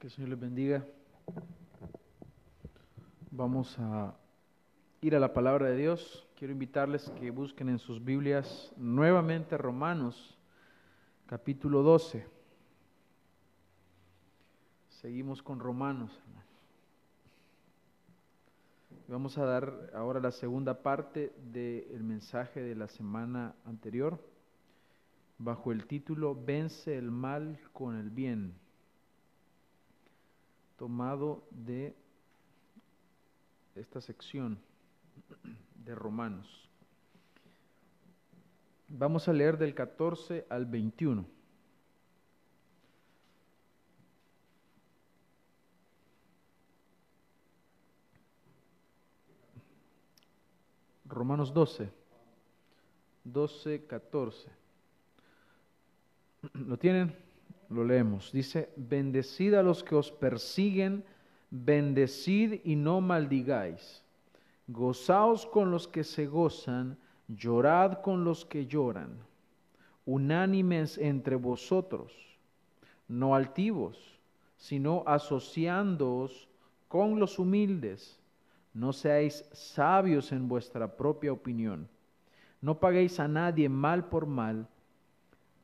Que el Señor les bendiga. Vamos a ir a la palabra de Dios. Quiero invitarles que busquen en sus Biblias nuevamente Romanos, capítulo 12. Seguimos con Romanos. Vamos a dar ahora la segunda parte del mensaje de la semana anterior, bajo el título Vence el mal con el bien tomado de esta sección de Romanos. Vamos a leer del 14 al 21. Romanos 12, 12, 14. ¿Lo tienen? Lo leemos. Dice, bendecid a los que os persiguen, bendecid y no maldigáis. Gozaos con los que se gozan, llorad con los que lloran. Unánimes entre vosotros, no altivos, sino asociándoos con los humildes. No seáis sabios en vuestra propia opinión. No paguéis a nadie mal por mal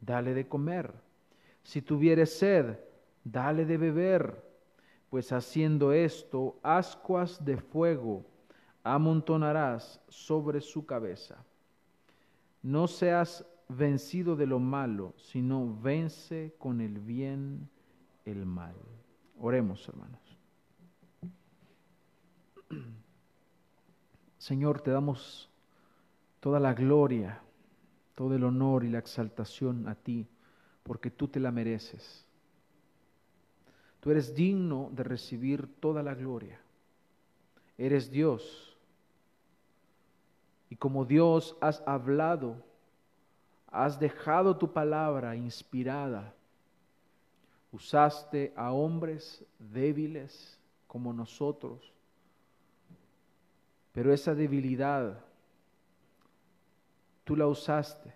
dale de comer. Si tuviere sed, dale de beber, pues haciendo esto, ascuas de fuego amontonarás sobre su cabeza. No seas vencido de lo malo, sino vence con el bien el mal. Oremos, hermanos. Señor, te damos toda la gloria todo el honor y la exaltación a ti, porque tú te la mereces. Tú eres digno de recibir toda la gloria. Eres Dios. Y como Dios has hablado, has dejado tu palabra inspirada. Usaste a hombres débiles como nosotros. Pero esa debilidad tú la usaste.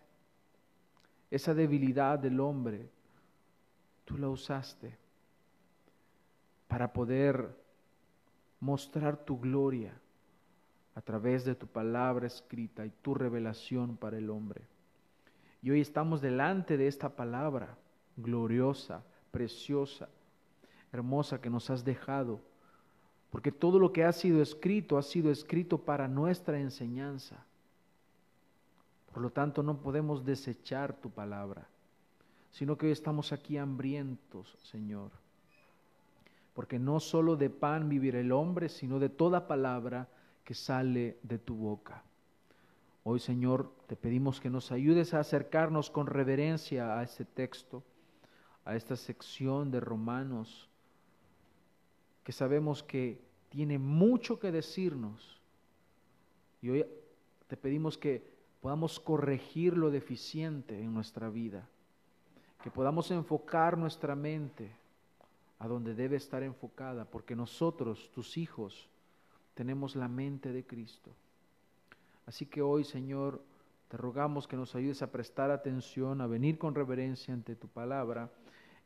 Esa debilidad del hombre, tú la usaste para poder mostrar tu gloria a través de tu palabra escrita y tu revelación para el hombre. Y hoy estamos delante de esta palabra gloriosa, preciosa, hermosa que nos has dejado, porque todo lo que ha sido escrito ha sido escrito para nuestra enseñanza por lo tanto, no podemos desechar tu palabra, sino que hoy estamos aquí hambrientos, Señor. Porque no solo de pan vivirá el hombre, sino de toda palabra que sale de tu boca. Hoy, Señor, te pedimos que nos ayudes a acercarnos con reverencia a este texto, a esta sección de Romanos, que sabemos que tiene mucho que decirnos. Y hoy te pedimos que podamos corregir lo deficiente en nuestra vida, que podamos enfocar nuestra mente a donde debe estar enfocada, porque nosotros, tus hijos, tenemos la mente de Cristo. Así que hoy, Señor, te rogamos que nos ayudes a prestar atención, a venir con reverencia ante tu palabra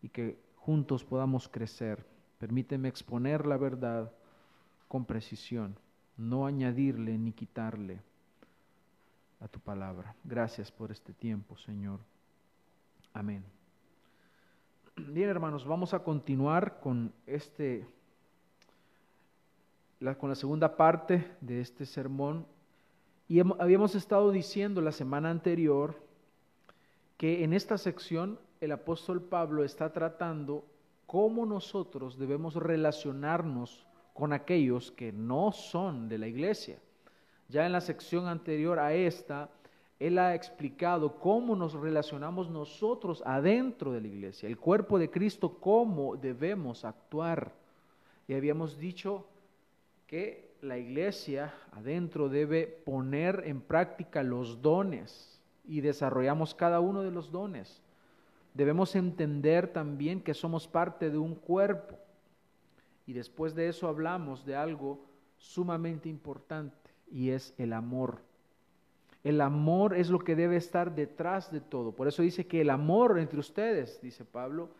y que juntos podamos crecer. Permíteme exponer la verdad con precisión, no añadirle ni quitarle a tu palabra. Gracias por este tiempo, Señor. Amén. Bien, hermanos, vamos a continuar con este la, con la segunda parte de este sermón. Y habíamos estado diciendo la semana anterior que en esta sección el apóstol Pablo está tratando cómo nosotros debemos relacionarnos con aquellos que no son de la iglesia. Ya en la sección anterior a esta, Él ha explicado cómo nos relacionamos nosotros adentro de la iglesia, el cuerpo de Cristo, cómo debemos actuar. Y habíamos dicho que la iglesia adentro debe poner en práctica los dones y desarrollamos cada uno de los dones. Debemos entender también que somos parte de un cuerpo. Y después de eso hablamos de algo sumamente importante y es el amor. El amor es lo que debe estar detrás de todo. Por eso dice que el amor entre ustedes, dice Pablo,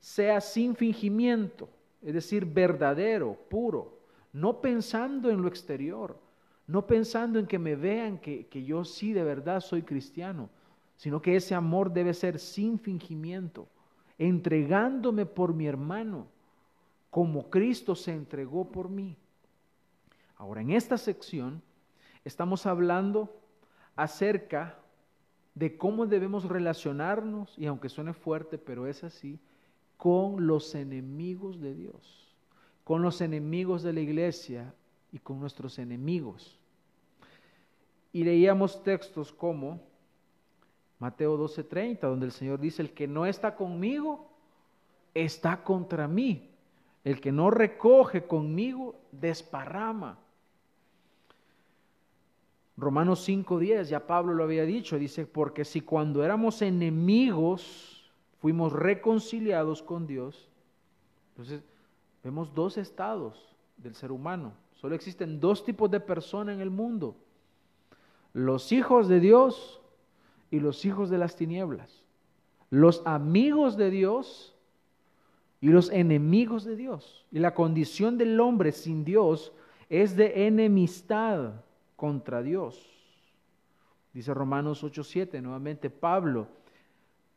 sea sin fingimiento, es decir, verdadero, puro, no pensando en lo exterior, no pensando en que me vean que, que yo sí de verdad soy cristiano, sino que ese amor debe ser sin fingimiento, entregándome por mi hermano, como Cristo se entregó por mí. Ahora, en esta sección estamos hablando acerca de cómo debemos relacionarnos, y aunque suene fuerte, pero es así, con los enemigos de Dios, con los enemigos de la iglesia y con nuestros enemigos. Y leíamos textos como Mateo 12:30, donde el Señor dice, el que no está conmigo, está contra mí. El que no recoge conmigo, desparrama. Romanos 5.10, ya Pablo lo había dicho, dice, porque si cuando éramos enemigos fuimos reconciliados con Dios, entonces vemos dos estados del ser humano. Solo existen dos tipos de personas en el mundo. Los hijos de Dios y los hijos de las tinieblas. Los amigos de Dios y los enemigos de Dios. Y la condición del hombre sin Dios es de enemistad contra Dios. Dice Romanos 8:7 nuevamente Pablo,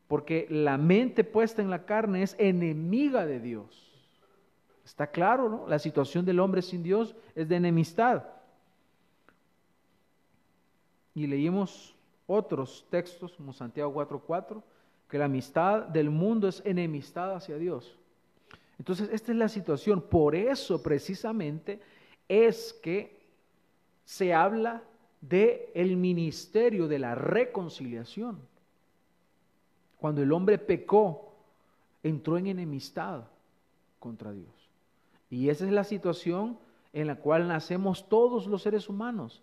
porque la mente puesta en la carne es enemiga de Dios. Está claro, ¿no? La situación del hombre sin Dios es de enemistad. Y leímos otros textos, como Santiago 4:4, que la amistad del mundo es enemistad hacia Dios. Entonces, esta es la situación. Por eso, precisamente, es que se habla de el ministerio de la reconciliación. Cuando el hombre pecó, entró en enemistad contra Dios. Y esa es la situación en la cual nacemos todos los seres humanos,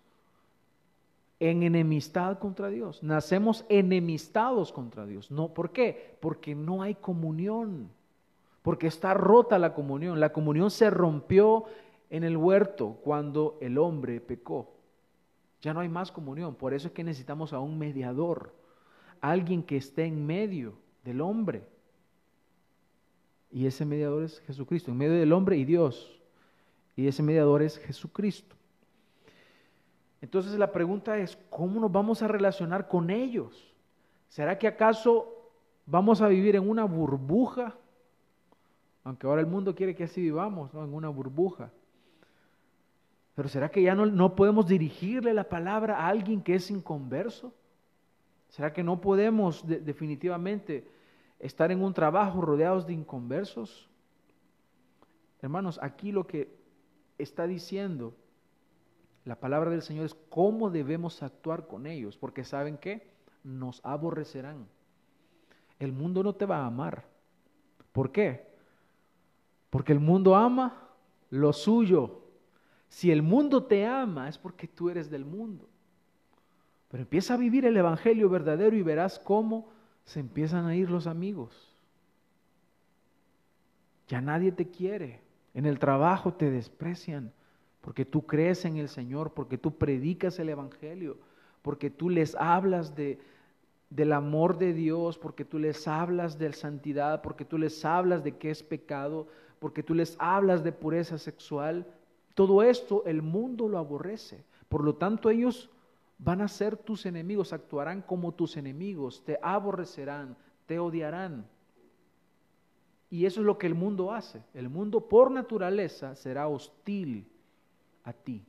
en enemistad contra Dios. Nacemos enemistados contra Dios. No, ¿por qué? Porque no hay comunión. Porque está rota la comunión. La comunión se rompió en el huerto cuando el hombre pecó. Ya no hay más comunión, por eso es que necesitamos a un mediador, alguien que esté en medio del hombre. Y ese mediador es Jesucristo, en medio del hombre y Dios. Y ese mediador es Jesucristo. Entonces la pregunta es, ¿cómo nos vamos a relacionar con ellos? ¿Será que acaso vamos a vivir en una burbuja? Aunque ahora el mundo quiere que así vivamos, ¿no? en una burbuja. Pero ¿será que ya no, podemos dirigirle la palabra a alguien que es inconverso? ¿Será que no podemos definitivamente estar en un trabajo rodeados de inconversos? Hermanos, aquí lo que está diciendo la palabra del Señor es cómo debemos actuar con ellos, porque saben que nos aborrecerán. El mundo no te va a amar. ¿Por qué? Porque el mundo ama lo suyo, si el mundo te ama es porque tú eres del mundo. Pero empieza a vivir el Evangelio verdadero y verás cómo se empiezan a ir los amigos. Ya nadie te quiere. En el trabajo te desprecian porque tú crees en el Señor, porque tú predicas el Evangelio, porque tú les hablas de, del amor de Dios, porque tú les hablas de santidad, porque tú les hablas de qué es pecado, porque tú les hablas de pureza sexual. Todo esto el mundo lo aborrece. Por lo tanto, ellos van a ser tus enemigos, actuarán como tus enemigos, te aborrecerán, te odiarán. Y eso es lo que el mundo hace. El mundo por naturaleza será hostil a ti.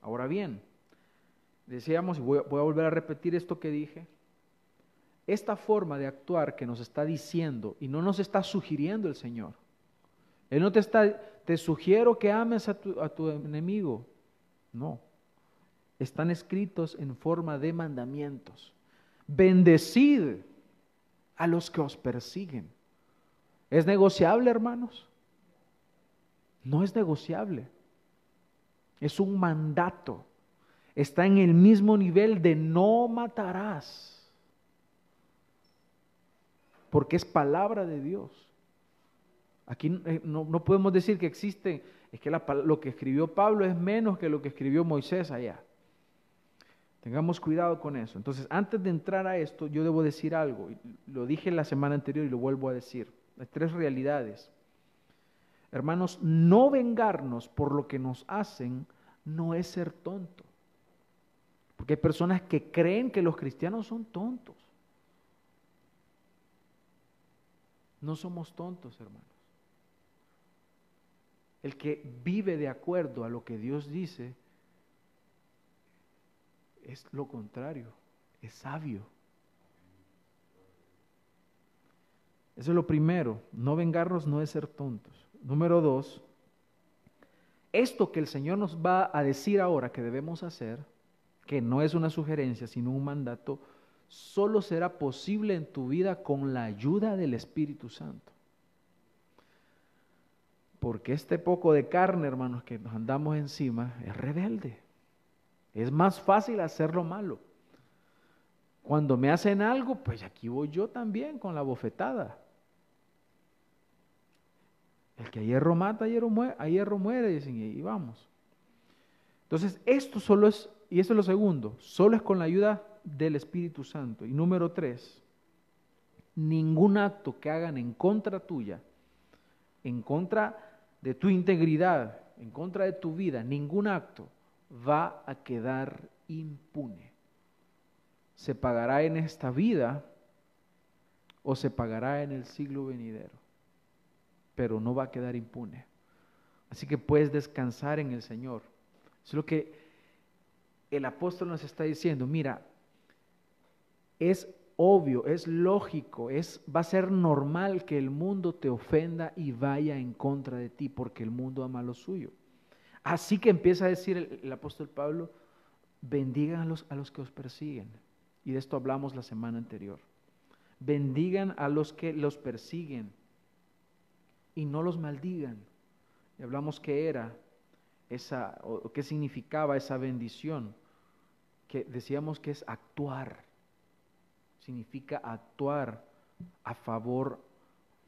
Ahora bien, decíamos, y voy, a volver a repetir esto que dije, esta forma de actuar que nos está diciendo y no nos está sugiriendo el Señor, él no te está, te sugiero que ames a tu, a tu enemigo. No. están escritos en forma de mandamientos. Bendecid a los que os persiguen. ¿Es negociable, hermanos? No es negociable. Es un mandato. Está en el mismo nivel de no matarás. Porque es palabra de Dios. Aquí eh, no, podemos decir que existe, es que lo que escribió Pablo es menos que lo que escribió Moisés allá. Tengamos cuidado con eso. Entonces, antes de entrar a esto, yo debo decir algo. Lo dije la semana anterior y lo vuelvo a decir. Hay tres realidades. Hermanos, no vengarnos por lo que nos hacen no es ser tonto. Porque hay personas que creen que los cristianos son tontos. No somos tontos, hermanos. El que vive de acuerdo a lo que Dios dice es lo contrario, es sabio. Eso es lo primero, no vengarnos no es ser tontos. Número dos, esto que el Señor nos va a decir ahora que debemos hacer, que no es una sugerencia, sino un mandato, solo será posible en tu vida con la ayuda del Espíritu Santo. Porque este poco de carne, hermanos, que nos andamos encima, es rebelde. Es más fácil hacer lo malo. Cuando me hacen algo, pues aquí voy yo también con la bofetada. El que a hierro mata, a hierro muere, a hierro muere dicen, y vamos. Entonces, esto solo es, y eso es lo segundo, solo es con la ayuda del Espíritu Santo. Y número tres, ningún acto que hagan en contra tuya, en contra de tu integridad, en contra de tu vida, ningún acto va a quedar impune. Se pagará en esta vida o se pagará en el siglo venidero, pero no va a quedar impune. Así que puedes descansar en el Señor. Es lo que el apóstol nos está diciendo. Mira, es obvio, es lógico, es, va a ser normal que el mundo te ofenda y vaya en contra de ti, porque el mundo ama lo suyo. Así que empieza a decir el, apóstol Pablo, bendigan a los, a los que os persiguen. Y de esto hablamos la semana anterior. Bendigan a los que los persiguen y no los maldigan. Y hablamos qué era esa, o qué significaba esa bendición, que decíamos que es actuar, significa actuar a favor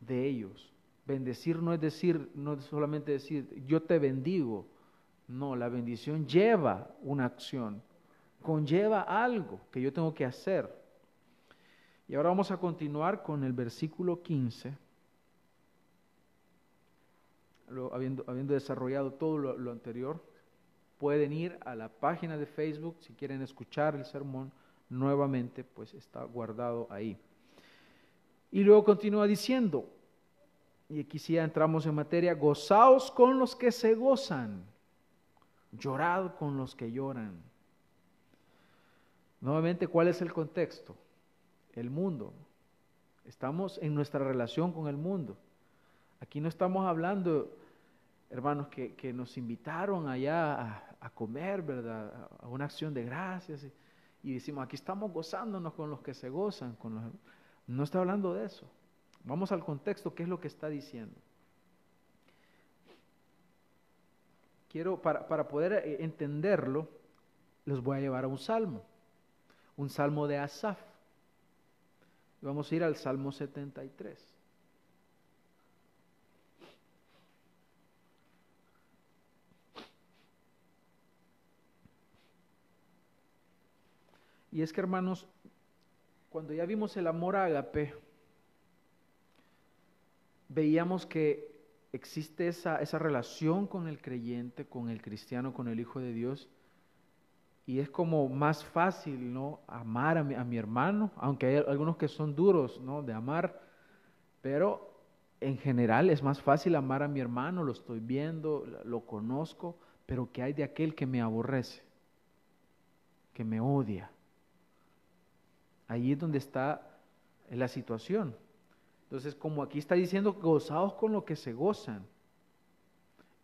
de ellos. Bendecir no es decir, no es solamente decir, yo te bendigo, no, la bendición lleva una acción, conlleva algo que yo tengo que hacer. Y ahora vamos a continuar con el versículo 15. habiendo, desarrollado todo lo, lo anterior, pueden ir a la página de Facebook si quieren escuchar el sermón nuevamente, pues está guardado ahí. Y luego continúa diciendo, y aquí sí entramos en materia, gozaos con los que se gozan llorad con los que lloran. Nuevamente, ¿cuál es el contexto? El mundo. Estamos en nuestra relación con el mundo. Aquí no estamos hablando, hermanos, que, nos invitaron allá a, comer, ¿verdad? A una acción de gracias. Decimos, aquí estamos gozándonos con los que se gozan. Con No está hablando de eso. Vamos al contexto, ¿qué es lo que está diciendo? quiero, para, para poder eh, entenderlo, les voy a llevar a un salmo, un salmo de Asaf. Vamos a ir al Salmo 73. Y es que hermanos, cuando ya vimos el amor ágape, veíamos que existe esa, esa relación con el creyente, con el cristiano, con el Hijo de Dios. Y es como más fácil, ¿no? Amar a mi, a mi hermano, aunque hay algunos que son duros, ¿no? De amar, pero en general es más fácil amar a mi hermano, lo estoy viendo, lo conozco, pero ¿qué hay de aquel que me aborrece? Que me odia. Ahí es donde está la situación. Entonces, como aquí está diciendo, gozaos con lo que se gozan.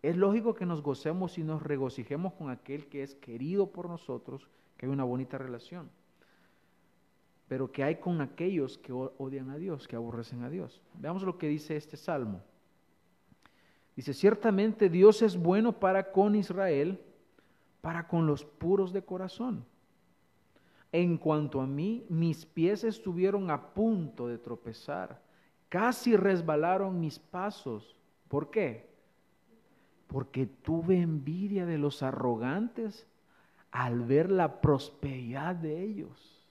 Es lógico que nos gocemos y nos regocijemos con aquel que es querido por nosotros, que hay una bonita relación. Pero ¿qué hay con aquellos que odian a Dios, que aborrecen a Dios? Veamos lo que dice este salmo. Dice, ciertamente Dios es bueno para con Israel, para con los puros de corazón. En cuanto a mí, mis pies estuvieron a punto de tropezar, casi resbalaron mis pasos. ¿Por qué? Porque tuve envidia de los arrogantes al ver la prosperidad de ellos.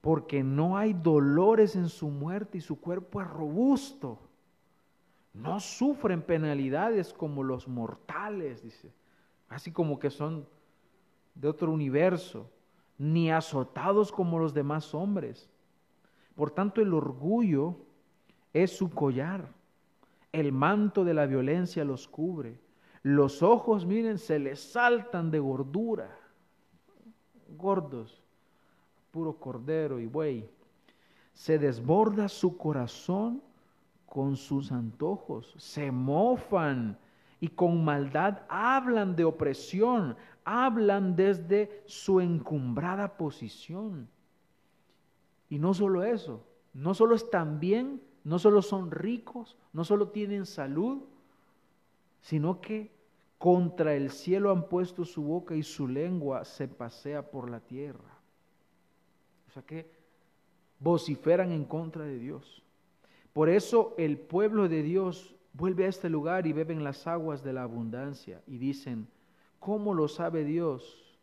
Porque no hay dolores en su muerte y su cuerpo es robusto. No sufren penalidades como los mortales, dice. Así como que son de otro universo, ni azotados como los demás hombres. Por tanto, el orgullo es su collar. El manto de la violencia los cubre. Los ojos, miren, se les saltan de gordura. Gordos, puro cordero y buey. Se desborda su corazón con sus antojos, se mofan y con maldad hablan de opresión, hablan desde su encumbrada posición. Y no solo eso, no solo están bien, no solo son ricos, no solo tienen salud, sino que contra el cielo han puesto su boca y su lengua se pasea por la tierra. O sea que vociferan en contra de Dios. Por eso el pueblo de Dios vuelve a este lugar y beben las aguas de la abundancia y dicen, ¿cómo lo sabe Dios?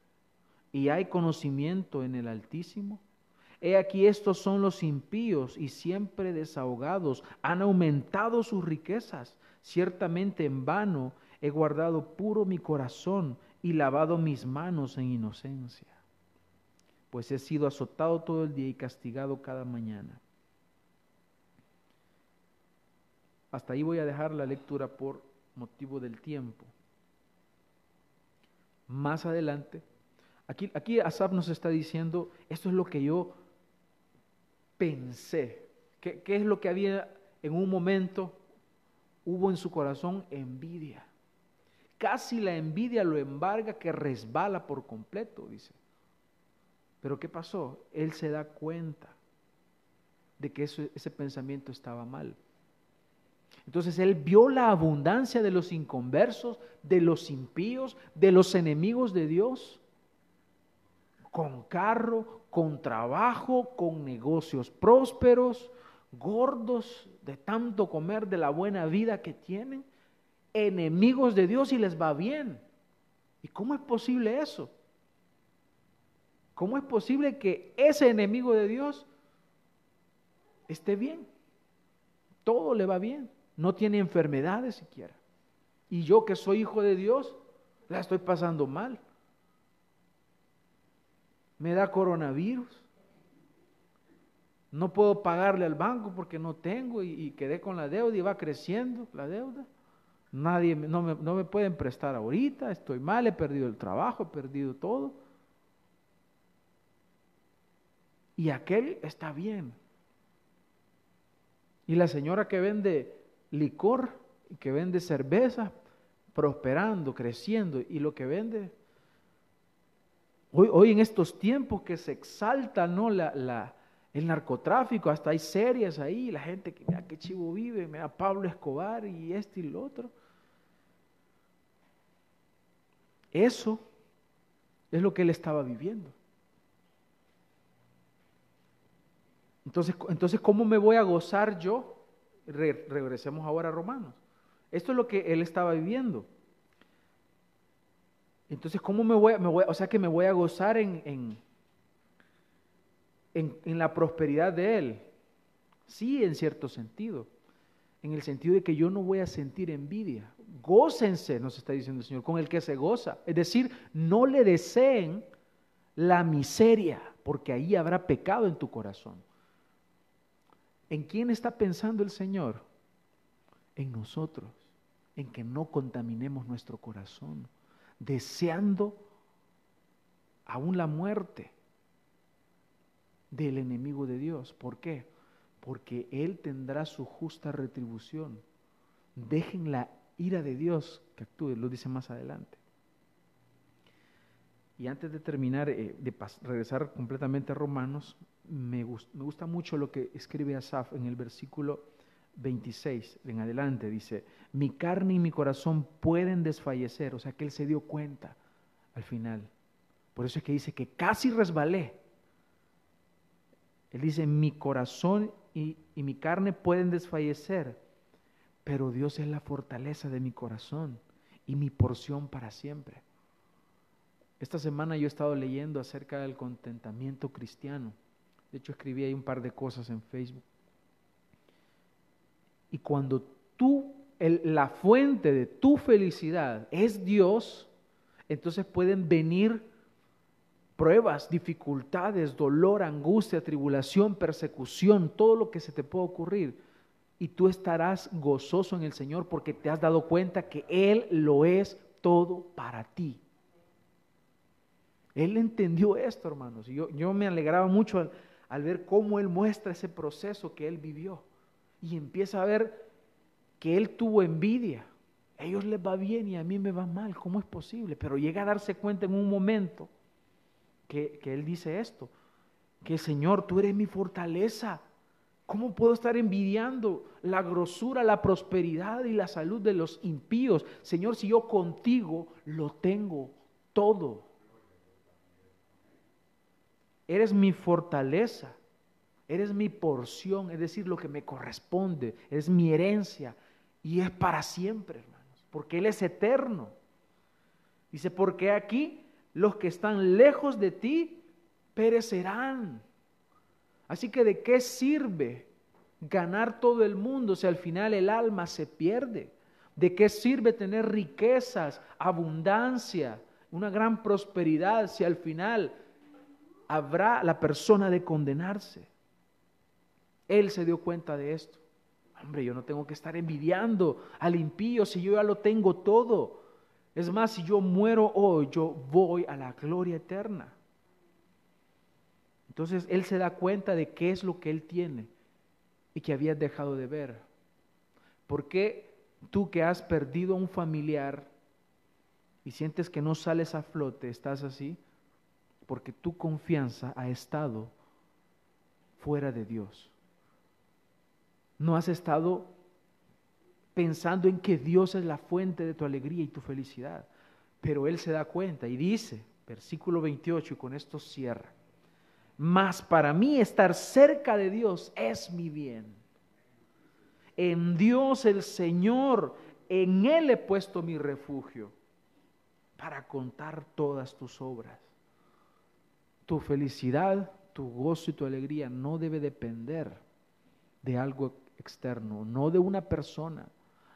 ¿Y hay conocimiento en el Altísimo? He aquí estos son los impíos y siempre desahogados, han aumentado sus riquezas. Ciertamente en vano he guardado puro mi corazón y lavado mis manos en inocencia, pues he sido azotado todo el día y castigado cada mañana. Hasta ahí voy a dejar la lectura por motivo del tiempo. Más adelante, aquí, aquí Asaf nos está diciendo, esto es lo que yo pensé. ¿Qué, ¿Qué es lo que había en un momento? Hubo en su corazón envidia. Casi la envidia lo embarga que resbala por completo, dice. Pero ¿qué pasó? Él se da cuenta de que ese pensamiento estaba mal. Entonces él vio la abundancia de los inconversos, de los impíos, de los enemigos de Dios, con carro, con trabajo, con negocios prósperos, gordos de tanto comer de la buena vida que tienen, enemigos de Dios y les va bien. ¿Y cómo es posible eso? ¿Cómo es posible que ese enemigo de Dios esté bien? Todo le va bien no tiene enfermedades siquiera. Y yo que soy hijo de Dios, la estoy pasando mal. Me da coronavirus. No puedo pagarle al banco porque no tengo y, quedé con la deuda y va creciendo la deuda. Nadie no me, no me pueden prestar ahorita, estoy mal, he perdido el trabajo, he perdido todo. Y aquel está bien. Y la señora que vende licor que vende cerveza, prosperando, creciendo, y lo que vende, hoy, hoy en estos tiempos que se exalta ¿no? La, la, el narcotráfico, hasta hay series ahí, la gente que mira qué chivo vive, mira Pablo Escobar y este y lo otro. Eso es lo que él estaba viviendo. Entonces, entonces, ¿cómo me voy a gozar yo regresemos ahora a Romanos. Esto es lo que él estaba viviendo. Entonces, ¿cómo me voy, me voy o sea que me voy a gozar en, en, en, la prosperidad de él? Sí, en cierto sentido. En el sentido de que yo no voy a sentir envidia. Gócense, nos está diciendo el Señor, con el que se goza. Es decir, no le deseen la miseria, porque ahí habrá pecado en tu corazón. ¿En quién está pensando el Señor? En nosotros, en que no contaminemos nuestro corazón, deseando aún la muerte del enemigo de Dios. ¿Por qué? Porque Él tendrá su justa retribución. Dejen la ira de Dios que actúe, lo dice más adelante. Y antes de terminar, eh, de regresar completamente a Romanos, me, me, gusta mucho lo que escribe Asaf en el versículo 26 en adelante. Dice, mi carne y mi corazón pueden desfallecer. O sea que él se dio cuenta al final. Por eso es que dice que casi resbalé. Él dice, mi corazón y, y mi carne pueden desfallecer, pero Dios es la fortaleza de mi corazón y mi porción para siempre. Esta semana yo he estado leyendo acerca del contentamiento cristiano. De hecho, escribí ahí un par de cosas en Facebook. Y cuando tú, la fuente de tu felicidad es Dios, entonces pueden venir pruebas, dificultades, dolor, angustia, tribulación, persecución, todo lo que se te pueda ocurrir. Y tú estarás gozoso en el Señor porque te has dado cuenta que Él lo es todo para ti. Él entendió esto, hermanos. Y yo, yo me alegraba mucho al, al ver cómo Él muestra ese proceso que Él vivió. Y empieza a ver que Él tuvo envidia. A ellos les va bien y a mí me va mal. ¿Cómo es posible? Pero llega a darse cuenta en un momento que, que Él dice esto. Que Señor, tú eres mi fortaleza. ¿Cómo puedo estar envidiando la grosura, la prosperidad y la salud de los impíos? Señor, si yo contigo lo tengo todo. Eres mi fortaleza, eres mi porción, es decir, lo que me corresponde, es mi herencia y es para siempre, hermanos, porque Él es eterno. Dice, porque aquí los que están lejos de ti perecerán. Así que de qué sirve ganar todo el mundo si al final el alma se pierde? ¿De qué sirve tener riquezas, abundancia, una gran prosperidad si al final habrá la persona de condenarse. Él se dio cuenta de esto. Hombre, yo no tengo que estar envidiando al impío si yo ya lo tengo todo. Es más, si yo muero hoy, yo voy a la gloria eterna. Entonces él se da cuenta de qué es lo que él tiene y que había dejado de ver. ¿Por qué tú que has perdido a un familiar y sientes que no sales a flote, estás así? Porque tu confianza ha estado fuera de Dios. No has estado pensando en que Dios es la fuente de tu alegría y tu felicidad. Pero Él se da cuenta y dice, versículo 28, y con esto cierra, mas para mí estar cerca de Dios es mi bien. En Dios el Señor, en Él he puesto mi refugio para contar todas tus obras. Tu felicidad, tu gozo y tu alegría no debe depender de algo externo, no de una persona,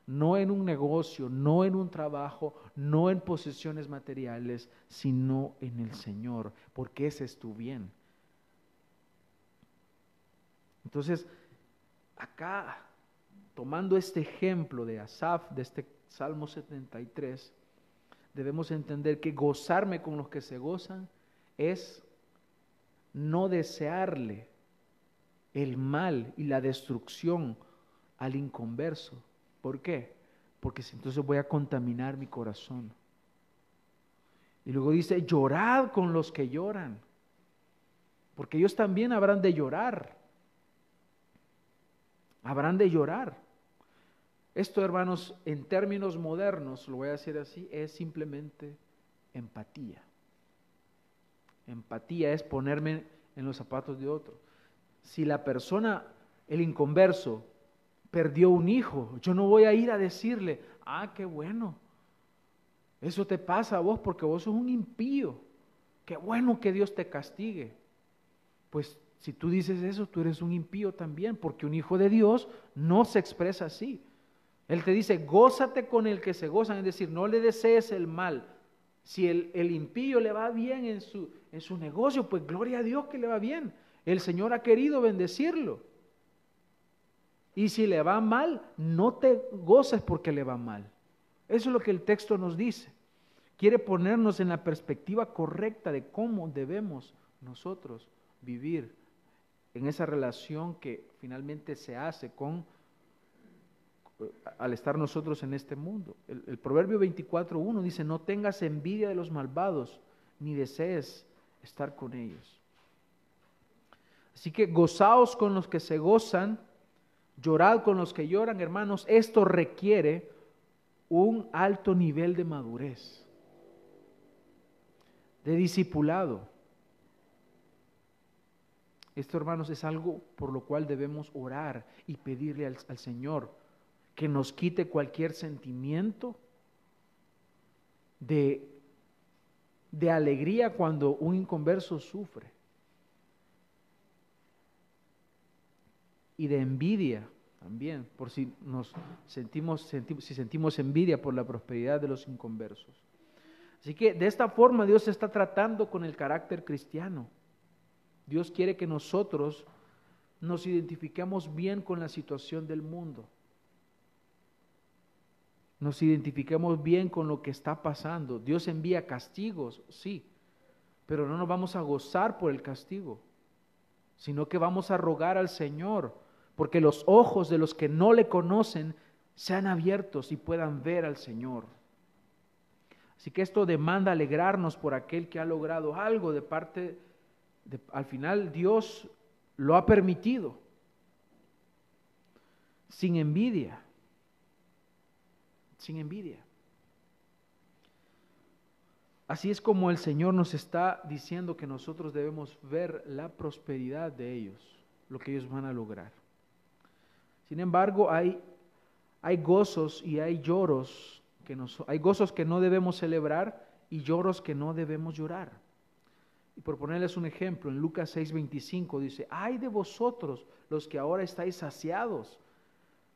no en un negocio, no en un trabajo, no en posesiones materiales, sino en el Señor, porque ese es tu bien. Entonces, acá, tomando este ejemplo de Asaf, de este Salmo 73, debemos entender que gozarme con los que se gozan es no desearle el mal y la destrucción al inconverso. ¿Por qué? Porque entonces voy a contaminar mi corazón. Y luego dice, llorad con los que lloran, porque ellos también habrán de llorar. Habrán de llorar. Esto, hermanos, en términos modernos, lo voy a decir así, es simplemente empatía. Empatía es ponerme en los zapatos de otro. Si la persona, el inconverso, perdió un hijo, yo no voy a ir a decirle, ah, qué bueno, eso te pasa a vos porque vos sos un impío, qué bueno que Dios te castigue. Pues si tú dices eso, tú eres un impío también, porque un hijo de Dios no se expresa así. Él te dice, gózate con el que se gozan, es decir, no le desees el mal, si el, impío le va bien en su, en su negocio, pues gloria a Dios que le va bien. El Señor ha querido bendecirlo. Y si le va mal, no te goces porque le va mal. Eso es lo que el texto nos dice. Quiere ponernos en la perspectiva correcta de cómo debemos nosotros vivir en esa relación que finalmente se hace con, al estar nosotros en este mundo. El, Proverbio 24.1 dice, no tengas envidia de los malvados, ni desees estar con ellos. Así que gozaos con los que se gozan, llorad con los que lloran, hermanos. Esto requiere un alto nivel de madurez, de discipulado. Esto, hermanos, es algo por lo cual debemos orar y pedirle al, al Señor que nos quite cualquier sentimiento de, de alegría cuando un inconverso sufre y de envidia también, por si nos sentimos, si sentimos envidia por la prosperidad de los inconversos. Así que de esta forma Dios está tratando con el carácter cristiano. Dios quiere que nosotros nos identifiquemos bien con la situación del mundo nos identifiquemos bien con lo que está pasando. Dios envía castigos, sí, pero no nos vamos a gozar por el castigo, sino que vamos a rogar al Señor, porque los ojos de los que no le conocen sean abiertos y puedan ver al Señor. Así que esto demanda alegrarnos por aquel que ha logrado algo de parte, de, al final Dios lo ha permitido, sin envidia sin envidia. Así es como el Señor nos está diciendo que nosotros debemos ver la prosperidad de ellos, lo que ellos van a lograr. Sin embargo, hay, hay gozos y hay lloros, que nos, hay gozos que no debemos celebrar y lloros que no debemos llorar. Y por ponerles un ejemplo, en Lucas 6:25 dice, ay de vosotros los que ahora estáis saciados,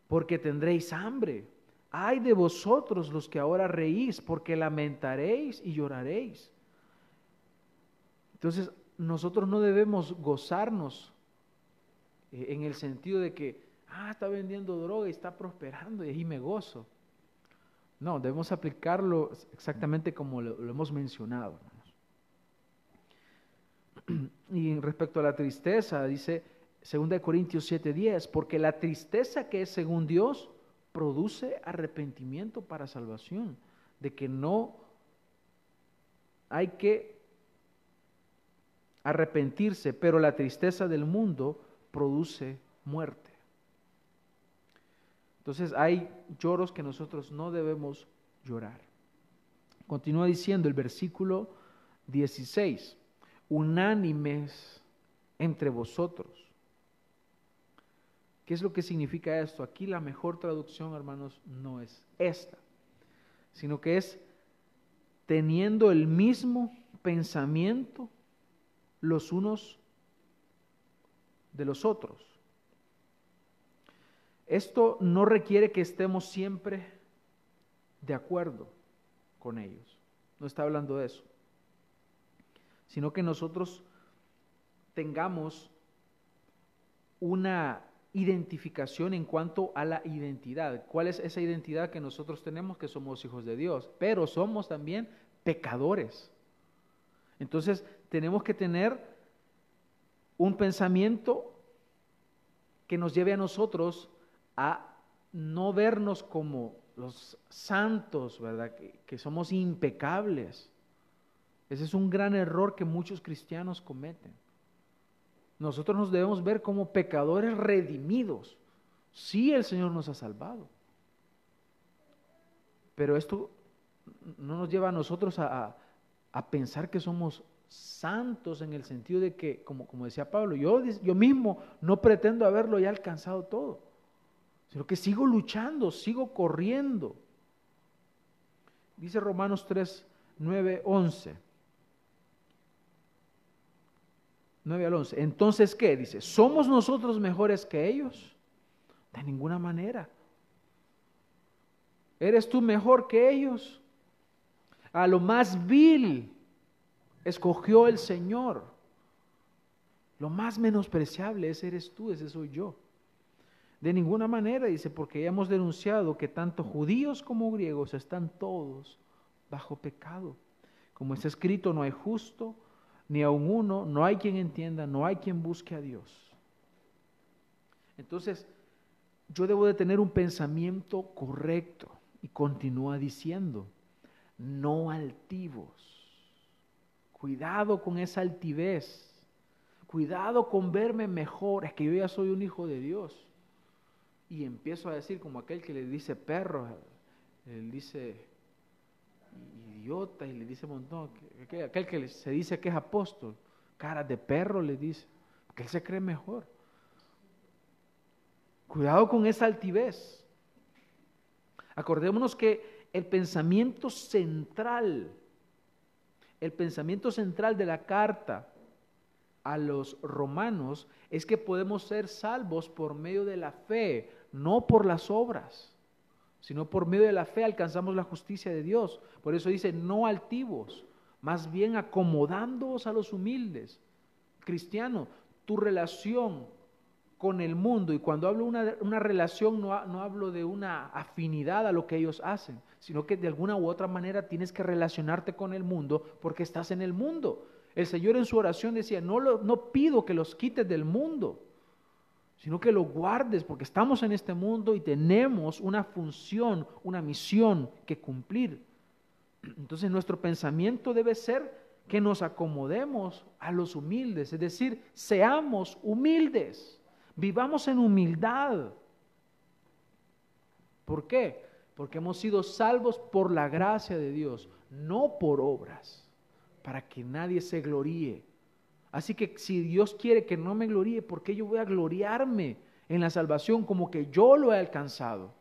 porque tendréis hambre Ay de vosotros los que ahora reís, porque lamentaréis y lloraréis. Entonces, nosotros no debemos gozarnos eh, en el sentido de que, ah, está vendiendo droga y está prosperando y ahí me gozo. No, debemos aplicarlo exactamente como lo, hemos mencionado. Y respecto a la tristeza, dice 2 Corintios 7:10, porque la tristeza que es según Dios produce arrepentimiento para salvación, de que no hay que arrepentirse, pero la tristeza del mundo produce muerte. Entonces hay lloros que nosotros no debemos llorar. Continúa diciendo el versículo 16, unánimes entre vosotros ¿Qué es lo que significa esto? Aquí la mejor traducción, hermanos, no es esta, sino que es teniendo el mismo pensamiento los unos de los otros. Esto no requiere que estemos siempre de acuerdo con ellos. No está hablando de eso. Sino que nosotros tengamos una identificación en cuanto a la identidad. ¿Cuál es esa identidad que nosotros tenemos que somos hijos de Dios? Pero somos también pecadores. Entonces tenemos que tener un pensamiento que nos lleve a nosotros a no vernos como los santos, ¿verdad? Que, que somos impecables. Ese es un gran error que muchos cristianos cometen. Nosotros nos debemos ver como pecadores redimidos. Sí, el Señor nos ha salvado. Pero esto no nos lleva a nosotros a, pensar que somos santos en el sentido de que, como, como decía Pablo, yo, yo mismo no pretendo haberlo ya alcanzado todo, sino que sigo luchando, sigo corriendo. Dice Romanos 3, 9, 11. 9 al 11. Entonces, ¿qué? Dice, ¿somos nosotros mejores que ellos? De ninguna manera. ¿Eres tú mejor que ellos? A lo más vil escogió el Señor. Lo más menospreciable ese eres tú, ese soy yo. De ninguna manera, dice, porque ya hemos denunciado que tanto judíos como griegos están todos bajo pecado. Como está escrito, no hay justo, ni aun uno, no hay quien entienda, no hay quien busque a Dios. Entonces, yo debo de tener un pensamiento correcto. Y continúa diciendo, no altivos. Cuidado con esa altivez. Cuidado con verme mejor. Es que yo ya soy un hijo de Dios. Y empiezo a decir como aquel que le dice perro, le dice idiota y le dice un montón. Aquel que se dice que es apóstol, cara de perro le dice, porque él se cree mejor. Cuidado con esa altivez. Acordémonos que el pensamiento central, el pensamiento central de la carta a los romanos es que podemos ser salvos por medio de la fe, no por las obras, sino por medio de la fe alcanzamos la justicia de Dios. Por eso dice, no altivos, más bien acomodándoos a los humildes. Cristiano, tu relación con el mundo, y cuando hablo una, una relación no, no hablo de una afinidad a lo que ellos hacen, sino que de alguna u otra manera tienes que relacionarte con el mundo porque estás en el mundo. El Señor en su oración decía, no, lo, no pido que los quites del mundo, sino que lo guardes porque estamos en este mundo y tenemos una función, una misión que cumplir. Entonces nuestro pensamiento debe ser que nos acomodemos a los humildes, es decir, seamos humildes. Vivamos en humildad. ¿Por qué? Porque hemos sido salvos por la gracia de Dios, no por obras, para que nadie se gloríe. Así que si Dios quiere que no me gloríe, ¿por qué yo voy a gloriarme en la salvación como que yo lo he alcanzado?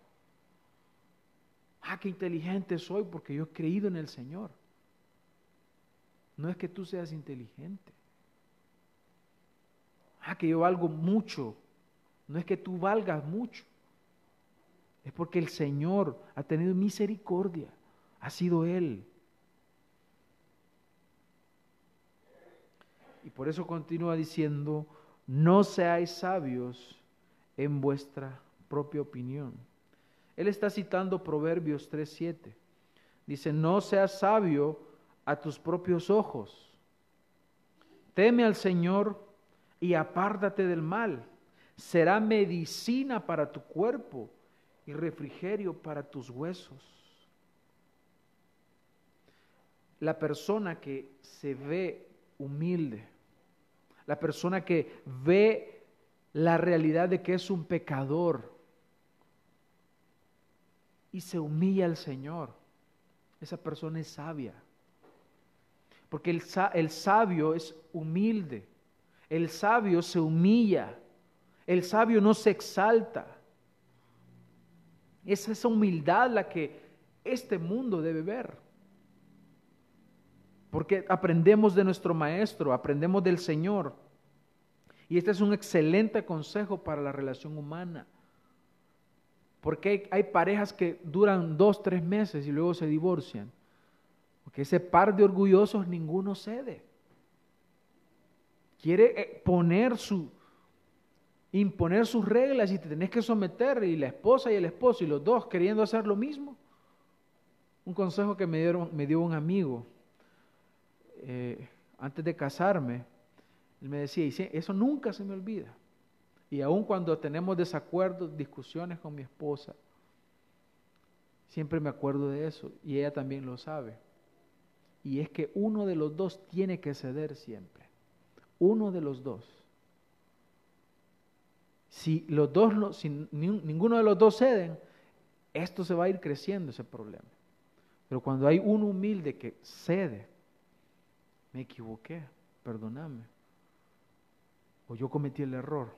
Ah, qué inteligente soy porque yo he creído en el Señor. No es que tú seas inteligente. Ah, que yo valgo mucho no es que tú valgas mucho, es porque el Señor ha tenido misericordia, ha sido Él. Y por eso continúa diciendo, no seáis sabios en vuestra propia opinión. Él está citando Proverbios 3.7. Dice, no seas sabio a tus propios ojos. Teme al Señor y apártate del mal será medicina para tu cuerpo y refrigerio para tus huesos. La persona que se ve humilde, la persona que ve la realidad de que es un pecador y se humilla al Señor, esa persona es sabia. Porque el, el sabio es humilde, el sabio se humilla el sabio no se exalta. Es esa humildad la que este mundo debe ver. Porque aprendemos de nuestro Maestro, aprendemos del Señor. Y este es un excelente consejo para la relación humana. Porque hay, parejas que duran dos, tres meses y luego se divorcian. Porque ese par de orgullosos ninguno cede. Quiere eh, poner su, imponer sus reglas y te tenés que someter, y la esposa y el esposo, y los dos queriendo hacer lo mismo. Un consejo que me, dieron, me dio un amigo eh, antes de casarme, él me decía, y eso nunca se me olvida. Y aun cuando tenemos desacuerdos, discusiones con mi esposa, siempre me acuerdo de eso, y ella también lo sabe. Y es que uno de los dos tiene que ceder siempre. Uno de los dos. Si los dos, si ninguno de los dos ceden, esto se va a ir creciendo ese problema. Pero cuando hay uno humilde que cede, me equivoqué, perdóname. O yo cometí el error,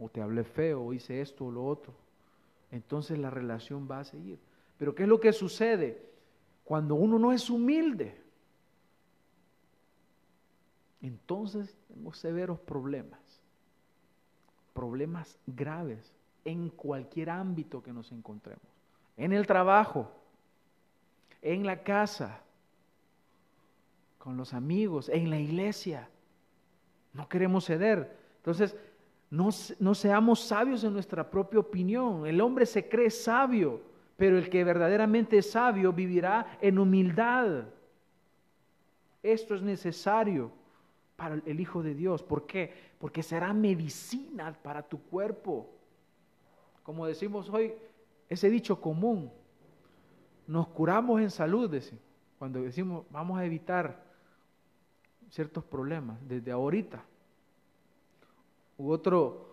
o te hablé feo, o hice esto o lo otro. Entonces la relación va a seguir. Pero ¿qué es lo que sucede? Cuando uno no es humilde, entonces tenemos severos problemas problemas graves en cualquier ámbito que nos encontremos. En el trabajo, en la casa, con los amigos, en la iglesia. No queremos ceder. Entonces, no, no, seamos sabios en nuestra propia opinión. El hombre se cree sabio, pero el que verdaderamente es sabio vivirá en humildad. Esto es necesario para el Hijo de Dios. ¿Por qué? Porque será medicina para tu cuerpo. como decimos hoy, ese dicho común, nos curamos en salud, cuando decimos vamos a evitar ciertos problemas desde ahorita. U otro,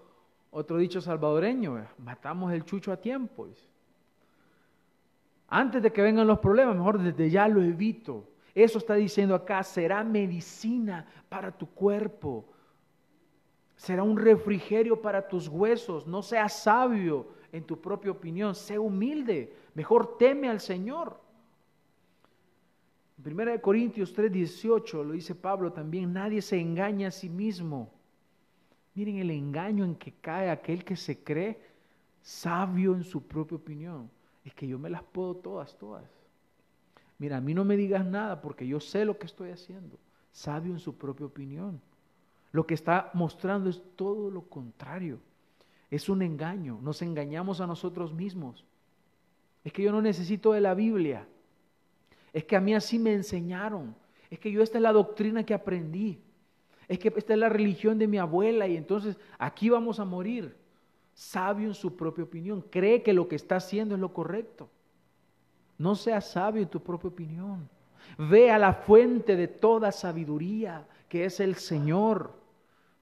otro dicho salvadoreño, matamos el chucho a tiempo. Antes de que vengan los problemas, mejor desde ya lo evito. Eso está diciendo acá, será medicina para tu cuerpo. Será un refrigerio para tus huesos. No seas sabio en tu propia opinión. Sé humilde. Mejor teme al Señor. En 1 Corintios 3:18 lo dice Pablo también, nadie se engaña a sí mismo. Miren el engaño en que cae aquel que se cree sabio en su propia opinión. Es que yo me las puedo todas, todas. Mira, a mí no me digas nada porque yo sé lo que estoy haciendo. Sabio en su propia opinión. Lo que está mostrando es todo lo contrario. Es un engaño. Nos engañamos a nosotros mismos. Es que yo no necesito de la Biblia. Es que a mí así me enseñaron. Es que yo esta es la doctrina que aprendí. Es que esta es la religión de mi abuela y entonces aquí vamos a morir. Sabio en su propia opinión. Cree que lo que está haciendo es lo correcto. No seas sabio en tu propia opinión. Ve a la fuente de toda sabiduría, que es el Señor.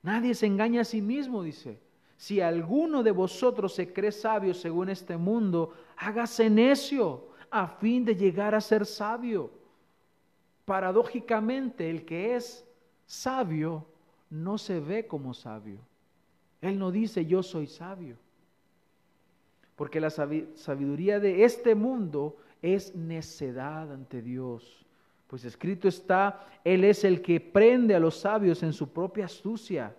Nadie se engaña a sí mismo, dice. Si alguno de vosotros se cree sabio según este mundo, hágase necio a fin de llegar a ser sabio. Paradójicamente, el que es sabio no se ve como sabio. Él no dice yo soy sabio. Porque la sabiduría de este mundo es necedad ante Dios. Pues escrito está, Él es el que prende a los sabios en su propia astucia.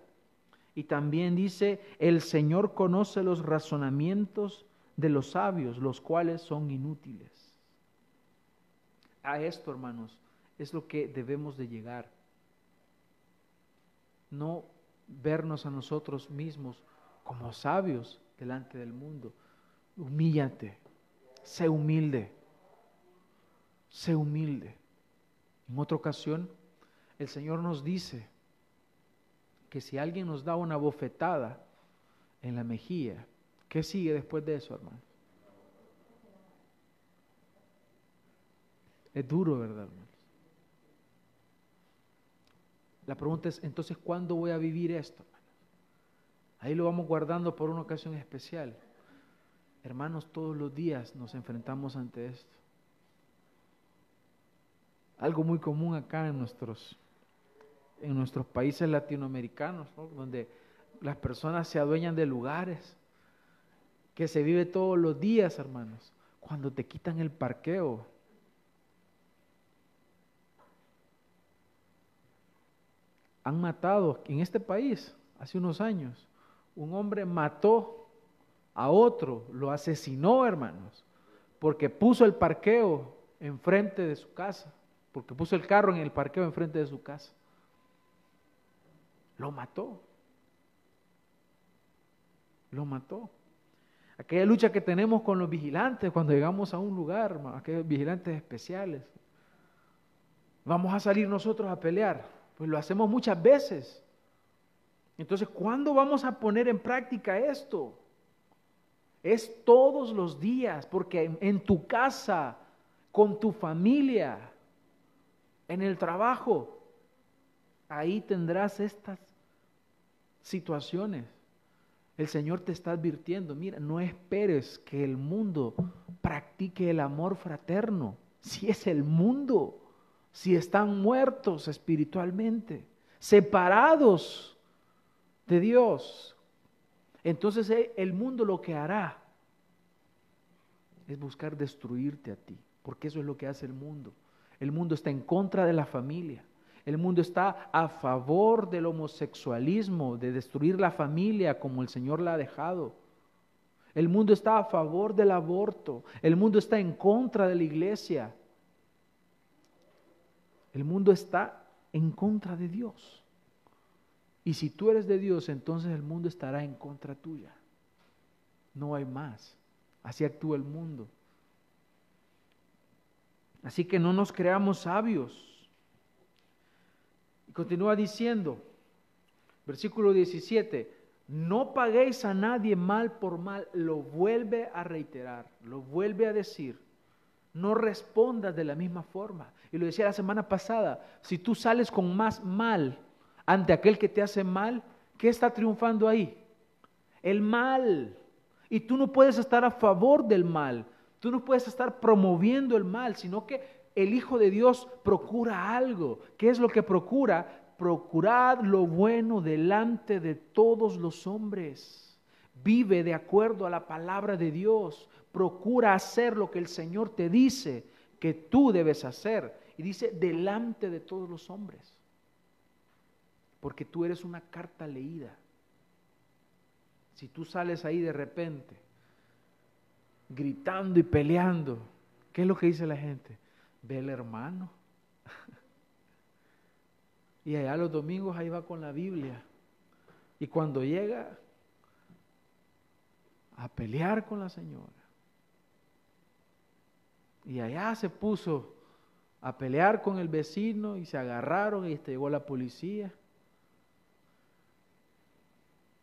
Y también dice, el Señor conoce los razonamientos de los sabios, los cuales son inútiles. A esto, hermanos, es lo que debemos de llegar. No vernos a nosotros mismos como sabios delante del mundo. Humíllate, sé humilde, sé humilde. En otra ocasión, el Señor nos dice que si alguien nos da una bofetada en la mejilla, ¿qué sigue después de eso, hermano? Es duro, ¿verdad, hermanos? La pregunta es, entonces, ¿cuándo voy a vivir esto? Ahí lo vamos guardando por una ocasión especial. Hermanos, todos los días nos enfrentamos ante esto. Algo muy común acá en nuestros, en nuestros países latinoamericanos, donde las personas se adueñan de lugares, que se vive todos los días, hermanos. Cuando te quitan el parqueo, han matado en este país hace unos años. Un hombre mató a otro, lo asesinó, hermanos, porque puso el parqueo enfrente de su casa, porque puso el carro en el parqueo enfrente de su casa. Lo mató. Lo mató. Aquella lucha que tenemos con los vigilantes cuando llegamos a un lugar, aquellos vigilantes especiales. Vamos a salir nosotros a pelear. Pues lo hacemos muchas veces. Entonces, ¿cuándo vamos a poner en práctica esto? Es todos los días, porque en, tu casa, con tu familia, en el trabajo, ahí tendrás estas situaciones. El Señor te está advirtiendo, mira, no esperes que el mundo practique el amor fraterno, si es el mundo si están muertos espiritualmente, separados de Dios. Entonces eh, el mundo lo que hará es buscar destruirte a ti, porque eso es lo que hace el mundo. El mundo está en contra de la familia. El mundo está a favor del homosexualismo, de destruir la familia como el Señor la ha dejado. El mundo está a favor del aborto. El mundo está en contra de la iglesia. El mundo está en contra de Dios. Y si tú eres de Dios, entonces el mundo estará en contra tuya. No hay más. Así actúa el mundo. Así que no nos creamos sabios. Y continúa diciendo, versículo 17, no paguéis a nadie mal por mal, lo vuelve a reiterar, lo vuelve a decir. No respondas de la misma forma. Y lo decía la semana pasada, si tú sales con más mal ante aquel que te hace mal, ¿qué está triunfando ahí? El mal. Y tú no puedes estar a favor del mal, tú no puedes estar promoviendo el mal, sino que el Hijo de Dios procura algo. ¿Qué es lo que procura? Procurad lo bueno delante de todos los hombres. Vive de acuerdo a la palabra de Dios. Procura hacer lo que el Señor te dice que tú debes hacer. Y dice, delante de todos los hombres. Porque tú eres una carta leída. Si tú sales ahí de repente, gritando y peleando, ¿qué es lo que dice la gente? Ve el hermano. y allá los domingos ahí va con la Biblia. Y cuando llega a pelear con la señora, y allá se puso a pelear con el vecino y se agarraron y llegó la policía.